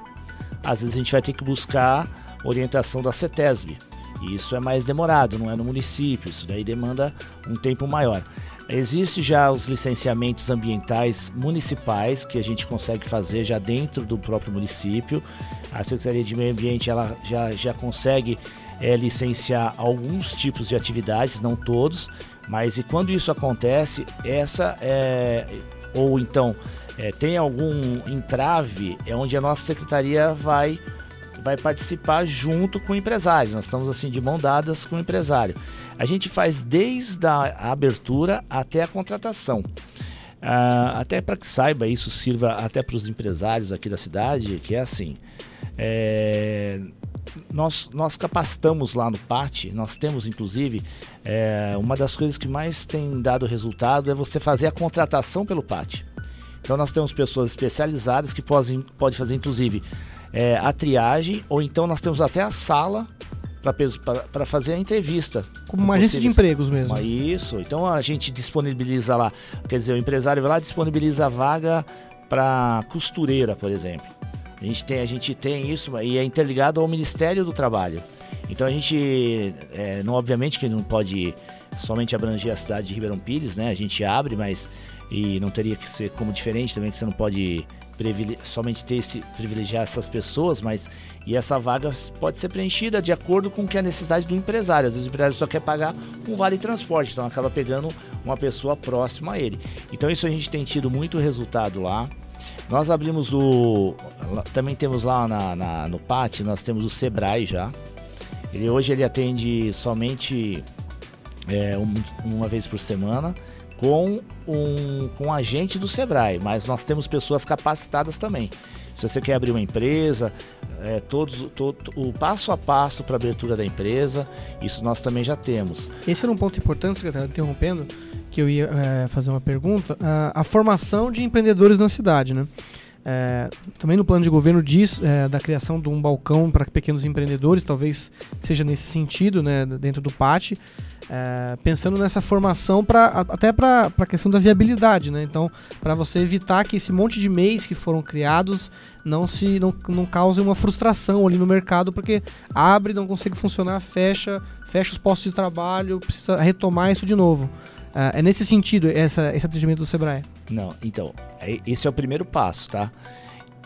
às vezes a gente vai ter que buscar orientação da CETESB. Isso é mais demorado, não é no município, isso daí demanda um tempo maior. Existem já os licenciamentos ambientais municipais que a gente consegue fazer já dentro do próprio município. A Secretaria de Meio Ambiente ela já, já consegue é, licenciar alguns tipos de atividades, não todos, mas e quando isso acontece, essa é, ou então é, tem algum entrave, é onde a nossa secretaria vai vai participar junto com o empresário. Nós estamos assim de mão dadas com o empresário. A gente faz desde a abertura até a contratação. Uh, até para que saiba isso sirva até para os empresários aqui da cidade, que é assim. É, nós, nós capacitamos lá no PAT, nós temos inclusive é, uma das coisas que mais tem dado resultado é você fazer a contratação pelo PAT. Então nós temos pessoas especializadas que podem pode fazer inclusive é, a triagem ou então nós temos até a sala para fazer a entrevista. Como uma agência de empregos mesmo. Isso. Então a gente disponibiliza lá, quer dizer, o empresário vai lá disponibiliza a vaga para costureira, por exemplo. A gente tem, a gente tem isso e é interligado ao Ministério do Trabalho. Então a gente, é, não obviamente que não pode somente abranger a cidade de Ribeirão Pires, né? A gente abre, mas e não teria que ser como diferente também que você não pode somente ter esse privilegiar essas pessoas, mas e essa vaga pode ser preenchida de acordo com que é a necessidade do empresário. Às vezes o empresário só quer pagar um vale transporte, então acaba pegando uma pessoa próxima a ele. Então isso a gente tem tido muito resultado lá. Nós abrimos o. Também temos lá na, na, no PAT, nós temos o Sebrae já. Ele, hoje ele atende somente é, um, uma vez por semana com um, com um agente do Sebrae, mas nós temos pessoas capacitadas também. Se você quer abrir uma empresa, é, todos, todo, o passo a passo para abertura da empresa, isso nós também já temos. Esse era um ponto importante, secretário, interrompendo que eu ia é, fazer uma pergunta, a, a, formação de empreendedores na cidade, né? É, também no plano de governo diz é, da criação de um balcão para pequenos empreendedores, talvez seja nesse sentido, né, dentro do PAT, é, pensando nessa formação pra, até para a questão da viabilidade, né? Então, para você evitar que esse monte de MEIs que foram criados não se não, não cause uma frustração ali no mercado, porque abre, não consegue funcionar, fecha, fecha os postos de trabalho, precisa retomar isso de novo. Uh, é nesse sentido essa, esse atendimento do Sebrae? Não, então, é, esse é o primeiro passo, tá?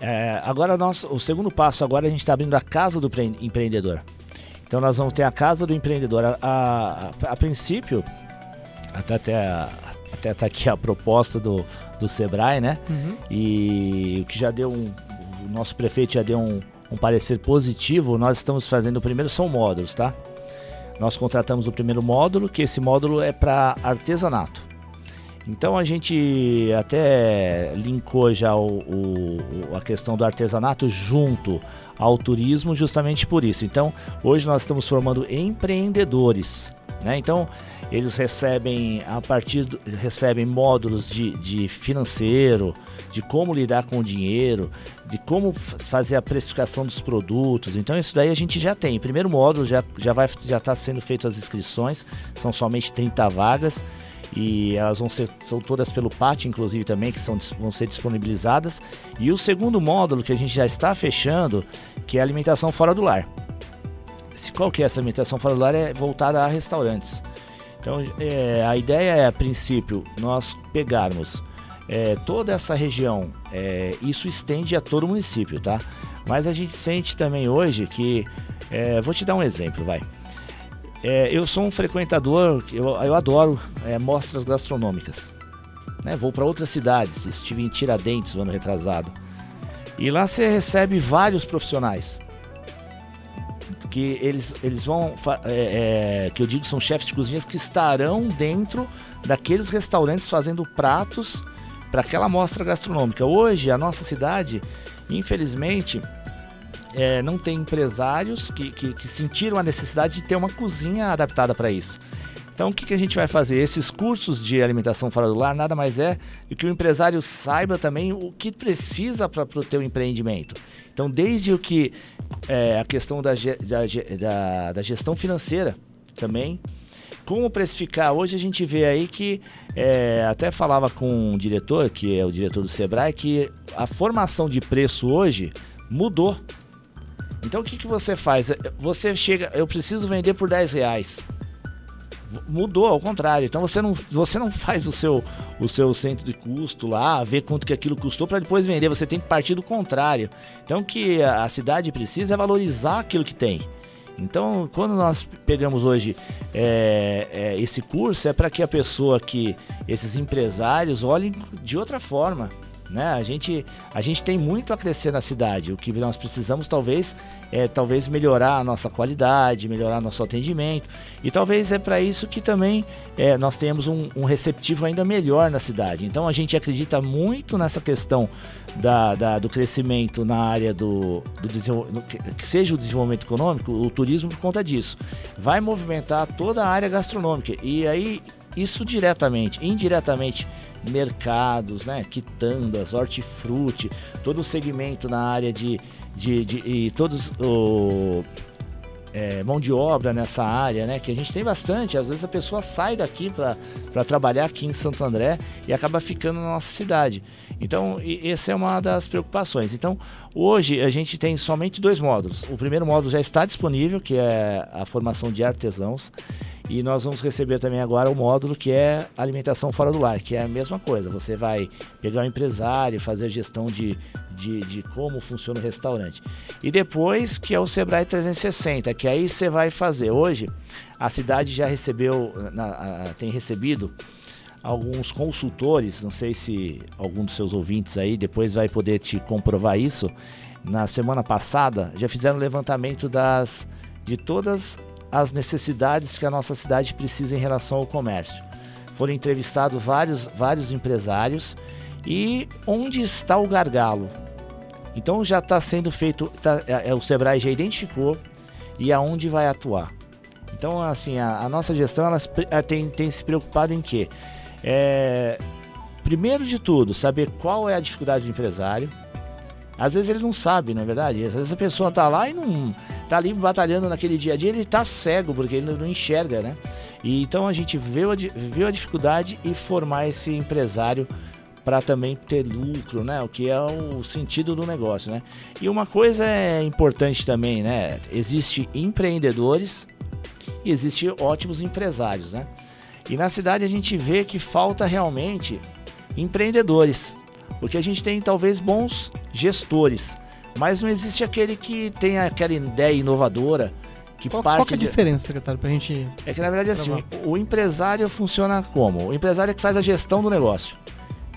É, agora, nós, o segundo passo, agora a gente está abrindo a casa do empreendedor. Então, nós vamos ter a casa do empreendedor. A, a, a, princípio, até, até, até tá aqui a proposta do, do Sebrae, né? Uhum. E o que já deu um. O nosso prefeito já deu um, um parecer positivo. Nós estamos fazendo o primeiro são módulos, tá? Nós contratamos o primeiro módulo, que esse módulo é para artesanato. Então a gente até linkou já o, o, a questão do artesanato junto ao turismo justamente por isso. Então hoje nós estamos formando empreendedores. Né? Então eles recebem a partir do, recebem módulos de, de financeiro, de como lidar com o dinheiro, de como fazer a precificação dos produtos. Então isso daí a gente já tem. Primeiro módulo já já vai já está sendo feito as inscrições, são somente 30 vagas e elas vão ser são todas pelo PAT inclusive também que são, vão ser disponibilizadas. E o segundo módulo que a gente já está fechando, que é a alimentação fora do lar. Qual que é essa alimentação fora do lar? É voltada a restaurantes. Então, é, a ideia é, a princípio, nós pegarmos é, toda essa região, é, isso estende a todo o município, tá? Mas a gente sente também hoje que, é, vou te dar um exemplo, vai. É, eu sou um frequentador, eu, eu adoro é, mostras gastronômicas. Né? Vou para outras cidades, estive em Tiradentes no ano retrasado. E lá você recebe vários profissionais que eles, eles vão, é, é, que eu digo são chefes de cozinhas que estarão dentro daqueles restaurantes fazendo pratos para aquela mostra gastronômica. Hoje, a nossa cidade, infelizmente, é, não tem empresários que, que, que, sentiram a necessidade de ter uma cozinha adaptada para isso. Então, o que, que a gente vai fazer? Esses cursos de alimentação fora do lar nada mais é do que o empresário saiba também o que precisa para o teu empreendimento. Então, desde o que é, a questão da, da, da, da gestão financeira também, como precificar? Hoje a gente vê aí que, é, até falava com um diretor, que é o diretor do Sebrae, que a formação de preço hoje mudou. Então o que, que você faz? Você chega, eu preciso vender por 10 reais. Mudou, ao contrário. Então você não, você não faz o seu, o seu centro de custo lá, ver quanto que aquilo custou para depois vender. Você tem que partir do contrário. Então o que a cidade precisa é valorizar aquilo que tem. Então, quando nós pegamos hoje é, é, esse curso, é para que a pessoa que, esses empresários, olhem de outra forma. Né? A, gente, a gente tem muito a crescer na cidade. O que nós precisamos talvez é talvez melhorar a nossa qualidade, melhorar nosso atendimento. E talvez é para isso que também é, nós temos um, um, receptivo ainda melhor na cidade. Então a gente acredita muito nessa questão da, da do crescimento na área do, do que seja o desenvolvimento econômico, o turismo por conta disso. Vai movimentar toda a área gastronômica. E aí isso diretamente, indiretamente mercados, né, quitandas, hortifruti, todo o segmento na área de, de, de e todos o é, mão de obra nessa área, né? Que a gente tem bastante. Às vezes a pessoa sai daqui para trabalhar aqui em Santo André e acaba ficando na nossa cidade. Então, essa é uma das preocupações. Então, hoje a gente tem somente dois módulos. O primeiro módulo já está disponível, que é a formação de artesãos. E nós vamos receber também agora o módulo que é alimentação fora do lar, que é a mesma coisa. Você vai pegar um empresário, fazer a gestão de, de, de como funciona o restaurante. E depois que é o Sebrae 360, que aí você vai fazer. Hoje a cidade já recebeu, na, a, tem recebido alguns consultores, não sei se algum dos seus ouvintes aí depois vai poder te comprovar isso. Na semana passada já fizeram levantamento das de todas as necessidades que a nossa cidade precisa em relação ao comércio. Foram entrevistados vários, vários empresários e onde está o gargalo? Então já está sendo feito, tá, é, é, o Sebrae já identificou e aonde vai atuar. Então assim a, a nossa gestão ela é, tem, tem se preocupado em quê? É, primeiro de tudo saber qual é a dificuldade do empresário. Às vezes ele não sabe, não é verdade? Às vezes a pessoa está lá e não tá ali batalhando naquele dia a dia, ele tá cego, porque ele não enxerga, né? E então a gente viu a, a dificuldade e formar esse empresário para também ter lucro, né? O que é o sentido do negócio, né? E uma coisa é importante também, né? Existe empreendedores e existe ótimos empresários, né? E na cidade a gente vê que falta realmente empreendedores, porque a gente tem talvez bons gestores, mas não existe aquele que tem aquela ideia inovadora que qual, parte qual que é a de... diferença, secretário, pra gente. É que na verdade assim, o empresário funciona como? O empresário é que faz a gestão do negócio.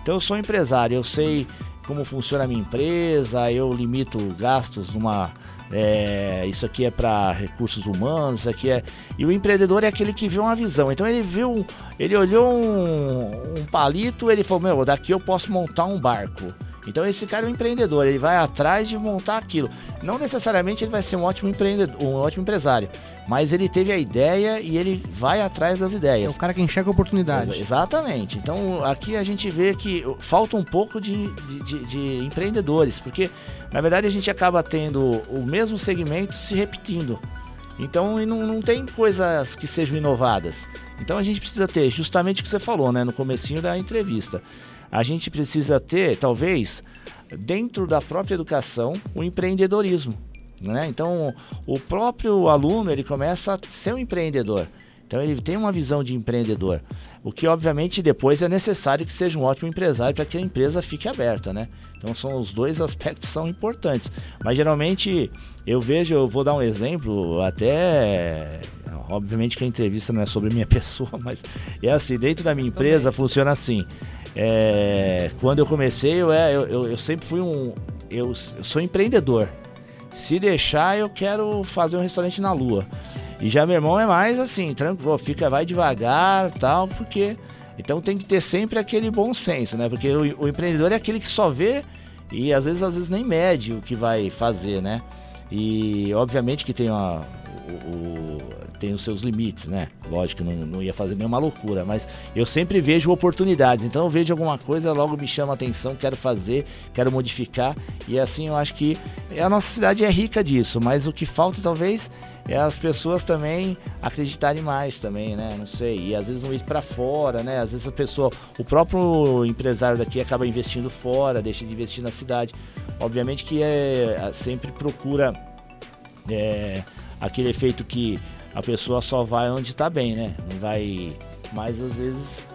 Então eu sou empresário, eu sei como funciona a minha empresa, eu limito gastos numa é, isso aqui é para recursos humanos, isso aqui é. E o empreendedor é aquele que vê uma visão. Então ele viu, ele olhou um, um palito, ele falou: Meu, daqui eu posso montar um barco. Então esse cara é um empreendedor, ele vai atrás de montar aquilo. Não necessariamente ele vai ser um ótimo empreendedor, um ótimo empresário, mas ele teve a ideia e ele vai atrás das ideias. É o cara que enxerga a oportunidade. Ex exatamente. Então aqui a gente vê que falta um pouco de, de, de empreendedores, porque na verdade a gente acaba tendo o mesmo segmento se repetindo. Então não, não tem coisas que sejam inovadas. Então a gente precisa ter justamente o que você falou, né, no comecinho da entrevista a gente precisa ter, talvez, dentro da própria educação, o empreendedorismo. Né? Então, o próprio aluno ele começa a ser um empreendedor. Então ele tem uma visão de empreendedor, o que obviamente depois é necessário que seja um ótimo empresário para que a empresa fique aberta, né? Então são os dois aspectos são importantes. Mas geralmente eu vejo, eu vou dar um exemplo, até obviamente que a entrevista não é sobre minha pessoa, mas é assim, dentro da minha empresa funciona assim. É, quando eu comecei, eu, é, eu, eu, eu sempre fui um. Eu, eu, sou empreendedor. Se deixar, eu quero fazer um restaurante na lua. E já meu irmão é mais assim, tranquilo, fica, vai devagar tal, porque. Então tem que ter sempre aquele bom senso, né? Porque o, o empreendedor é aquele que só vê e às vezes, às vezes nem mede o que vai fazer, né? E obviamente que tem uma, o, tem os seus limites, né? Lógico que não, não ia fazer nenhuma loucura, mas eu sempre vejo oportunidades. Então eu vejo alguma coisa, logo me chama a atenção, quero fazer, quero modificar. E assim eu acho que a nossa cidade é rica disso, mas o que falta talvez é as pessoas também acreditarem mais também, né? Não sei. E às vezes não ir para fora, né? Às vezes a pessoa, o próprio empresário daqui acaba investindo fora, deixa de investir na cidade. Obviamente que é, sempre procura é, aquele efeito que a pessoa só vai onde está bem, né? Não vai. Mas às vezes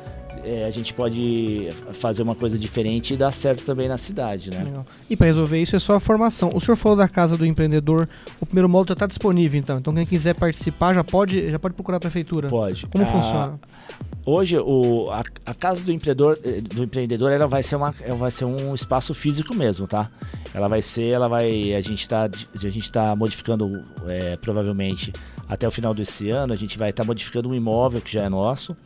é, a gente pode fazer uma coisa diferente e dar certo também na cidade, né? Legal. E para resolver isso é só a formação. O senhor falou da casa do empreendedor, o primeiro módulo já está disponível, então. Então quem quiser participar já pode, já pode procurar a prefeitura. Pode. Como ah, funciona? Hoje o, a, a, casa do empreendedor, eh, do empreendedor ela vai ser uma, ela vai ser um espaço físico mesmo, tá? Ela vai ser, ela vai, a gente está, a gente tá modificando é, provavelmente até o final desse ano a gente vai estar tá modificando um imóvel que já é nosso,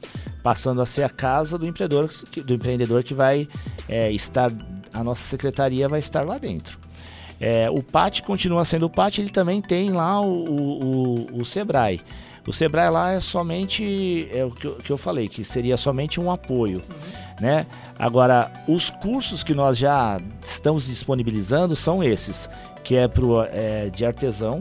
passando a ser a casa do empreendedor, do empreendedor que vai é, estar, a nossa secretaria vai estar lá dentro. É, o PAT continua sendo o PAT, ele também tem lá o, o, o Sebrae. O Sebrae lá é somente, é o que eu, que eu falei, que seria somente um apoio, uhum. né? Agora, os cursos que nós já estamos disponibilizando são esses, que é, pro, é de artesão,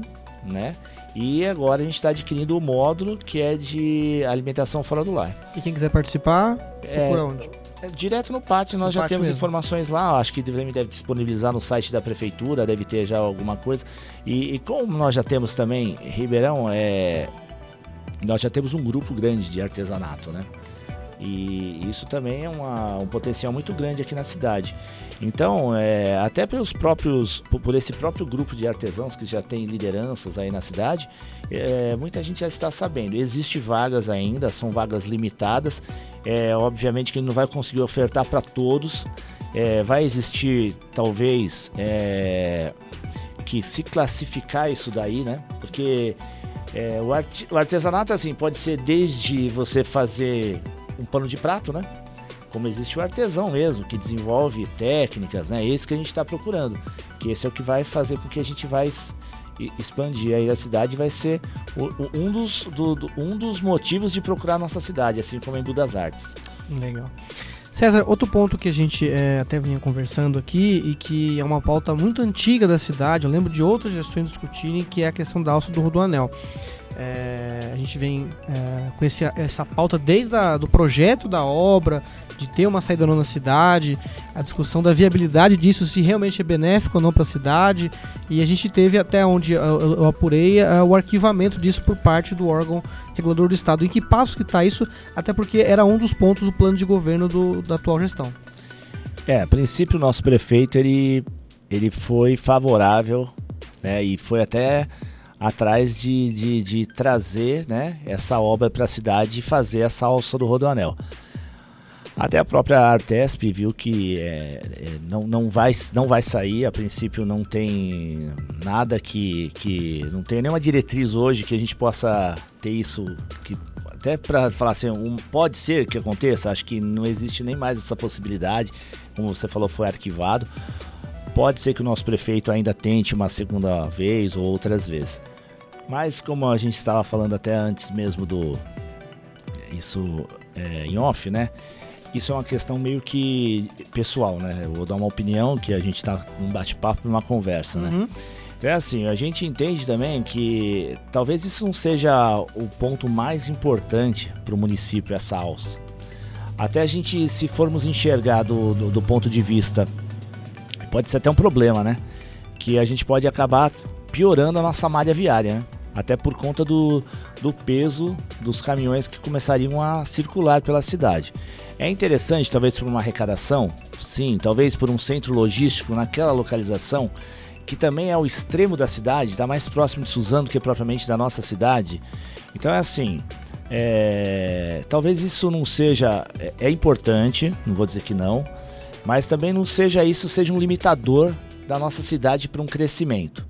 né? E agora a gente está adquirindo o módulo que é de alimentação fora do lar. E quem quiser participar, é, onde? É, direto no pátio, nós no já pátio temos mesmo. informações lá. Acho que deve, deve disponibilizar no site da prefeitura, deve ter já alguma coisa. E, e como nós já temos também, Ribeirão, é, nós já temos um grupo grande de artesanato, né? E isso também é uma, um potencial muito grande aqui na cidade. Então, é, até pelos próprios, por esse próprio grupo de artesãos que já tem lideranças aí na cidade, é, muita gente já está sabendo. Existem vagas ainda, são vagas limitadas. É, obviamente que ele não vai conseguir ofertar para todos. É, vai existir, talvez, é, que se classificar isso daí, né? Porque é, o, art, o artesanato, assim, pode ser desde você fazer um pano de prato, né? Como existe o artesão mesmo, que desenvolve técnicas, né? Esse que a gente está procurando. Que esse é o que vai fazer com que a gente vai expandir aí a cidade vai ser o, o, um, dos, do, do, um dos motivos de procurar a nossa cidade, assim como em das Artes. Legal. César, outro ponto que a gente é, até vinha conversando aqui e que é uma pauta muito antiga da cidade, eu lembro de outras gestões discutirem, que é a questão da alça do Rodoanel. É, a gente vem é, com esse, essa pauta desde o do projeto da obra, de ter uma saída não na cidade, a discussão da viabilidade disso, se realmente é benéfico ou não para a cidade, e a gente teve até onde eu, apurei é, o arquivamento disso por parte do órgão regulador do Estado. Em que passo que está isso? Até porque era um dos pontos do plano de governo do, da atual gestão. É, a princípio o nosso prefeito ele, ele foi favorável né, e foi até atrás de, de, de trazer né, essa obra para a cidade e fazer essa alça do Rodoanel. Até a própria Artesp viu que é, é, não, não, vai, não vai sair, a princípio não tem nada que, que. não tem nenhuma diretriz hoje que a gente possa ter isso. Que, até para falar assim, um, pode ser que aconteça, acho que não existe nem mais essa possibilidade, como você falou, foi arquivado. Pode ser que o nosso prefeito ainda tente uma segunda vez ou outras vezes. Mas como a gente estava falando até antes mesmo do. Isso é, em off, né? Isso é uma questão meio que pessoal, né? Eu vou dar uma opinião que a gente está num bate-papo, numa conversa, né? Uhum. É assim, a gente entende também que talvez isso não seja o ponto mais importante para o município, essa alça. Até a gente, se formos enxergar do, do, do ponto de vista, pode ser até um problema, né? Que a gente pode acabar piorando a nossa malha viária, né? Até por conta do, do peso dos caminhões que começariam a circular pela cidade. É interessante, talvez por uma arrecadação, sim, talvez por um centro logístico naquela localização, que também é o extremo da cidade, está mais próximo de Suzano do que propriamente da nossa cidade. Então é assim, é, talvez isso não seja. É, é importante, não vou dizer que não, mas também não seja isso, seja um limitador da nossa cidade para um crescimento.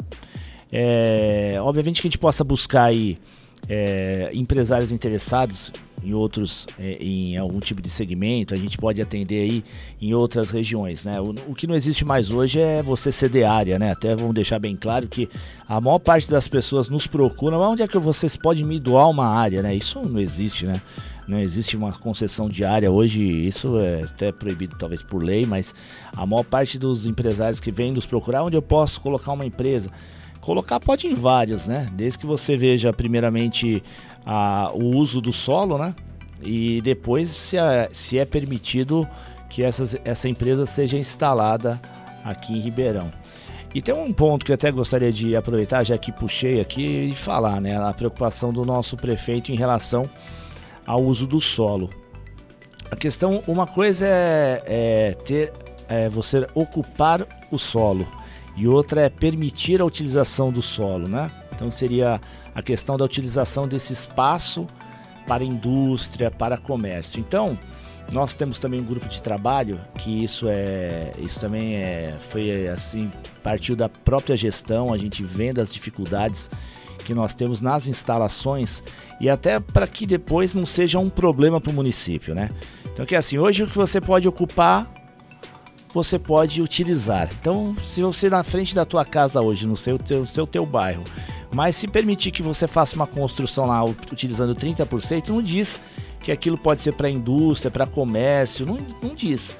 É, obviamente que a gente possa buscar aí é, empresários interessados em outros, é, em algum tipo de segmento, a gente pode atender aí em outras regiões, né? O, o, que não existe mais hoje é você ceder área, né? Até vamos deixar bem claro que a maior parte das pessoas nos procura, onde é que vocês podem me doar uma área, né? Isso não existe, né? Não existe uma concessão de área hoje, isso é até proibido talvez por lei, mas a maior parte dos empresários que vêm nos procurar onde eu posso colocar uma empresa. Colocar pode em vários, né? Desde que você veja primeiramente a, o uso do solo, né? E depois se é, se é permitido que essas, essa empresa seja instalada aqui em Ribeirão. E tem um ponto que eu até gostaria de aproveitar, já que puxei aqui, e falar, né? A preocupação do nosso prefeito em relação ao uso do solo. A questão, uma coisa é, é ter, é você ocupar o solo e outra é permitir a utilização do solo, né? Então seria a questão da utilização desse espaço para indústria, para comércio. Então, nós temos também um grupo de trabalho que isso é, isso também é, foi assim, partiu da própria gestão, a gente vendo as dificuldades que nós temos nas instalações e até para que depois não seja um problema para o município, né? Então que é assim, hoje o que você pode ocupar você pode utilizar. Então, se você na frente da tua casa hoje, no seu teu, seu teu bairro, mas se permitir que você faça uma construção lá utilizando 30%, não diz que aquilo pode ser para indústria, para comércio, não, não diz.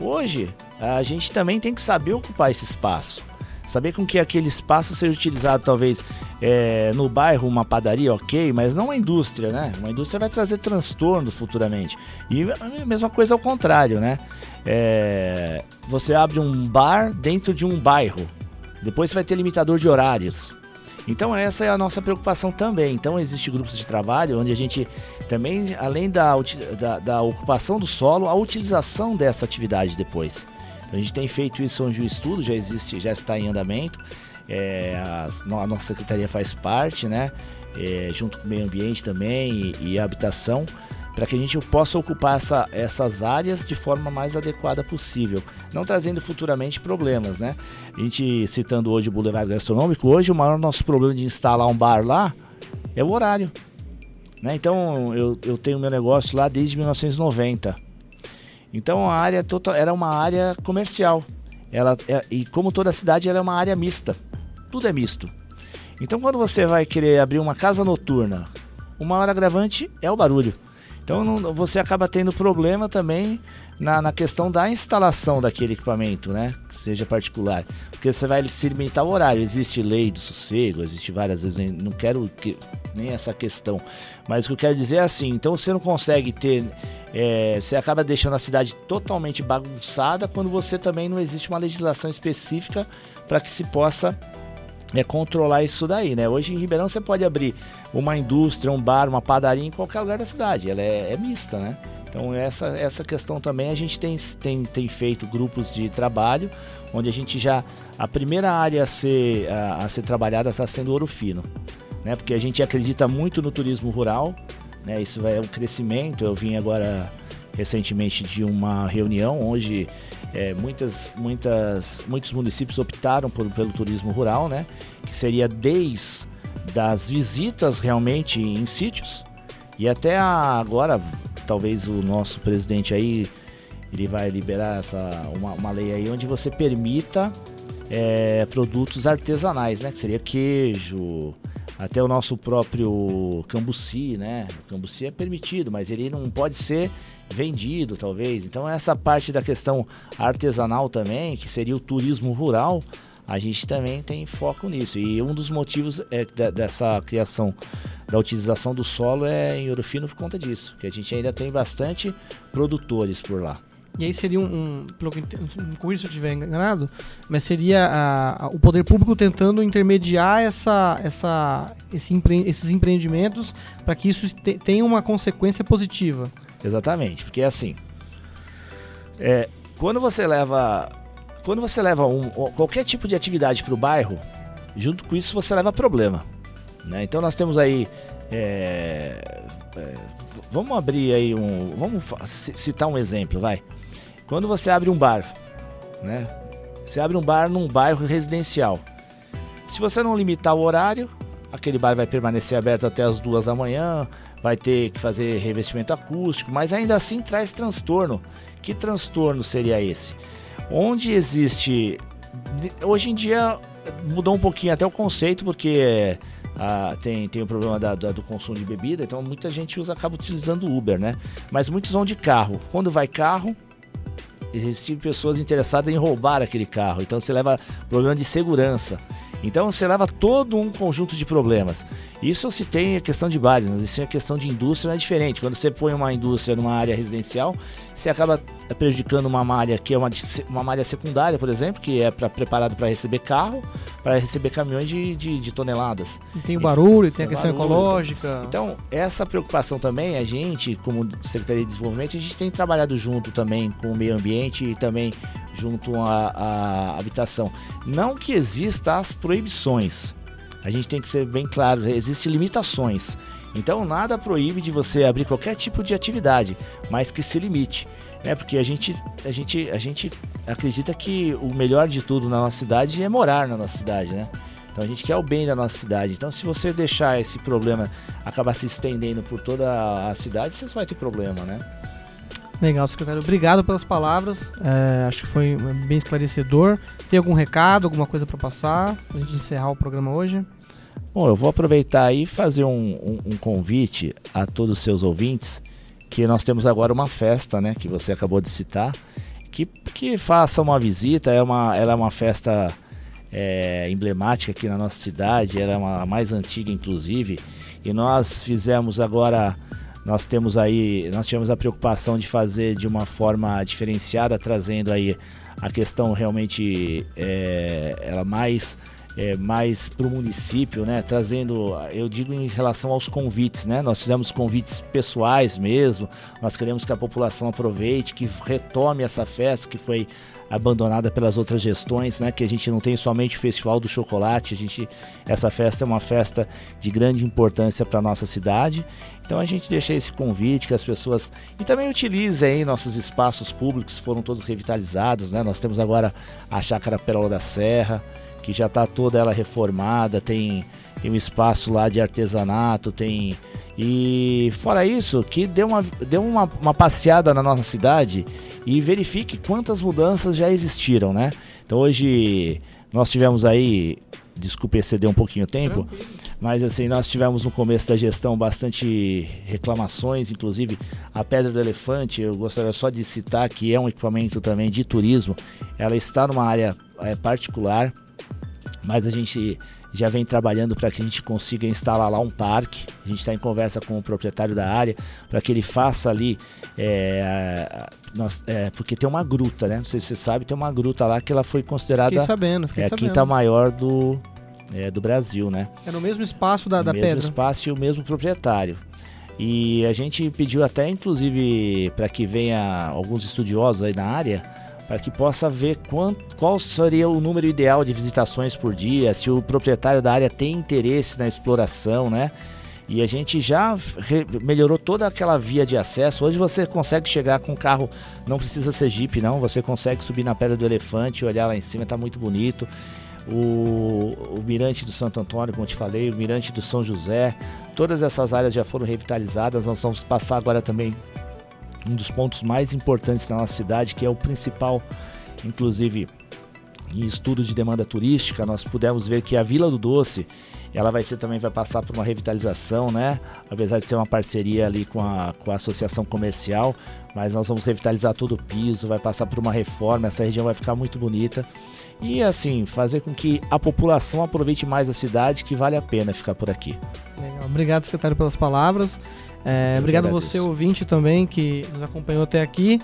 Hoje, a gente também tem que saber ocupar esse espaço. Saber com que aquele espaço seja utilizado, talvez é, no bairro, uma padaria, ok, mas não uma indústria, né? Uma indústria vai trazer transtorno futuramente. E a mesma coisa ao contrário, né? É, você abre um bar dentro de um bairro, depois você vai ter limitador de horários. Então essa é a nossa preocupação também. Então existe grupos de trabalho onde a gente também, além da, da, da ocupação do solo, a utilização dessa atividade depois. Então, a gente tem feito isso onde o estudo já existe, já está em andamento. É, a, a, nossa secretaria faz parte, né? É, junto com o meio ambiente também e, e a habitação, para que a gente possa ocupar essa, essas áreas de forma mais adequada possível, não trazendo futuramente problemas, né? A gente citando hoje o Boulevard Gastronômico, hoje o maior nosso problema de instalar um bar lá é o horário. Né? Então eu, eu tenho meu negócio lá desde 1990. Então a área total era uma área comercial. Ela é, e como toda cidade, ela é uma área mista. Tudo é misto. Então quando você vai querer abrir uma casa noturna, uma hora agravante é o barulho. Então não, você acaba tendo problema também na, na, questão da instalação daquele equipamento, né? Que seja particular. Porque você vai se limitar ao horário. Existe lei do sossego, existe várias vezes. Não quero que, nem essa questão. Mas o que eu quero dizer é assim: então você não consegue ter é, você acaba deixando a cidade totalmente bagunçada quando você também não existe uma legislação específica para que se possa é, controlar isso daí, né? Hoje em Ribeirão você pode abrir uma indústria, um bar, uma padaria em qualquer lugar da cidade, ela é, é mista, né? Então essa, essa questão também a gente tem, tem, tem feito grupos de trabalho onde a gente já a primeira área a ser, a, a ser trabalhada está sendo ouro fino, né? Porque a gente acredita muito no turismo rural, né? Isso vai é um crescimento. Eu vim agora recentemente de uma reunião onde é, muitas, muitas, muitos municípios optaram por, pelo turismo rural, né? Que seria desde das visitas realmente em sítios e até a, agora talvez o nosso presidente aí ele vai liberar essa uma, uma lei aí onde você permita é, produtos artesanais, né? Que seria queijo, até o nosso próprio cambuci, né? O cambuci é permitido, mas ele não pode ser vendido, talvez. Então essa parte da questão artesanal também, que seria o turismo rural, a gente também tem foco nisso. E um dos motivos é dessa criação da utilização do solo é em Ouro Fino por conta disso, que a gente ainda tem bastante produtores por lá. E aí seria um, um pelo que com isso eu estiver enganado, mas seria a, a, o poder público tentando intermediar essa, essa, esse empre, esses empreendimentos para que isso te, tenha uma consequência positiva. Exatamente, porque é assim, é, quando você leva, quando você leva um, qualquer tipo de atividade para o bairro, junto com isso você leva problema. Né? Então nós temos aí é, é, vamos abrir aí um. Vamos citar um exemplo, vai. Quando você abre um bar, né? Você abre um bar num bairro residencial. Se você não limitar o horário, aquele bar vai permanecer aberto até as duas da manhã, vai ter que fazer revestimento acústico, mas ainda assim traz transtorno. Que transtorno seria esse? Onde existe. Hoje em dia mudou um pouquinho até o conceito, porque ah, tem, tem o problema da, da, do consumo de bebida, então muita gente usa, acaba utilizando Uber, né? Mas muitos vão de carro. Quando vai carro, existem pessoas interessadas em roubar aquele carro, então você leva problema de segurança. Então você leva todo um conjunto de problemas. Isso se tem a questão de bares, mas isso é a questão de indústria é diferente. Quando você põe uma indústria numa área residencial, você acaba prejudicando uma área que é uma, uma área secundária, por exemplo, que é pra, preparado para receber carro, para receber caminhões de, de, de toneladas. E tem o barulho, tem, tem a questão barulho, ecológica. Então, essa preocupação também, a gente, como Secretaria de Desenvolvimento, a gente tem trabalhado junto também com o meio ambiente e também junto à, à habitação. Não que exista as proibições, a gente tem que ser bem claro, existem limitações. Então nada proíbe de você abrir qualquer tipo de atividade, mas que se limite, né? Porque a gente, a gente, a gente acredita que o melhor de tudo na nossa cidade é morar na nossa cidade, né? Então a gente quer o bem da nossa cidade. Então se você deixar esse problema acabar se estendendo por toda a cidade, você vai ter problema, né? Legal, secretário. Obrigado pelas palavras. É, acho que foi bem esclarecedor. Tem algum recado, alguma coisa para passar? Pra gente encerrar o programa hoje? Bom, eu vou aproveitar e fazer um, um, um, convite a todos os seus ouvintes, que nós temos agora uma festa, né, que você acabou de citar, que, que faça uma visita, é uma, ela é uma festa é, emblemática aqui na nossa cidade, ela é uma, a mais antiga inclusive, e nós fizemos agora, nós temos aí, nós tivemos a preocupação de fazer de uma forma diferenciada, trazendo aí a questão realmente é, ela mais é, mais para o município, né? Trazendo, eu digo em relação aos convites, né? Nós fizemos convites pessoais mesmo. Nós queremos que a população aproveite, que retome essa festa que foi abandonada pelas outras gestões, né? Que a gente não tem somente o Festival do Chocolate, a gente essa festa é uma festa de grande importância para nossa cidade. Então a gente deixa esse convite que as pessoas e também utilize aí nossos espaços públicos, foram todos revitalizados, né? Nós temos agora a Chácara Pérola da Serra, que já está toda ela reformada, tem, tem um espaço lá de artesanato, tem. E fora isso, que dê uma, dê uma, uma passeada na nossa cidade e verifique quantas mudanças já existiram, né? Então hoje nós tivemos aí, desculpe exceder um pouquinho o tempo, mas assim, nós tivemos no começo da gestão bastante reclamações, inclusive a Pedra do Elefante, eu gostaria só de citar que é um equipamento também de turismo, ela está numa área é, particular, mas a gente já vem trabalhando para que a gente consiga instalar lá um parque. A gente está em conversa com o proprietário da área para que ele faça ali, é, nós, é, porque tem uma gruta, né? Não sei se você sabe, tem uma gruta lá que ela foi considerada fiquei sabendo, fiquei é, a sabendo. quinta maior do, é, do Brasil, né? É no mesmo espaço da, no da mesmo pedra. mesmo espaço e o mesmo proprietário. E a gente pediu até, inclusive, para que venha alguns estudiosos aí na área para que possa ver quanto, qual seria o número ideal de visitações por dia, se o proprietário da área tem interesse na exploração, né? E a gente já melhorou toda aquela via de acesso. Hoje você consegue chegar com o carro, não precisa ser Jeep, não. Você consegue subir na Pedra do Elefante, olhar lá em cima, está muito bonito. O, o Mirante do Santo Antônio, como eu te falei, o Mirante do São José, todas essas áreas já foram revitalizadas. Nós vamos passar agora também um dos pontos mais importantes da nossa cidade, que é o principal, inclusive em estudos de demanda turística, nós pudemos ver que a Vila do Doce, ela vai ser também vai passar por uma revitalização, né? Apesar de ser uma parceria ali com a, com a associação comercial, mas nós vamos revitalizar todo o piso, vai passar por uma reforma, essa região vai ficar muito bonita. E assim, fazer com que a população aproveite mais a cidade, que vale a pena ficar por aqui. Legal. Obrigado, secretário, pelas palavras. É, obrigado a você, ouvinte, também, que nos acompanhou até aqui.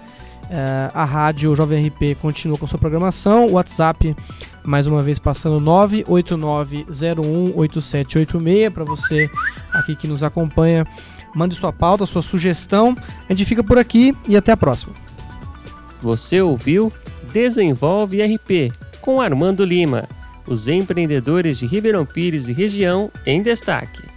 É, a rádio Jovem RP continua com sua programação. O WhatsApp, mais uma vez, passando 989018786 para você aqui que nos acompanha. Mande sua pauta, sua sugestão. A gente fica por aqui e até a próxima. Você ouviu Desenvolve RP com Armando Lima. Os empreendedores de Ribeirão Pires e região em destaque.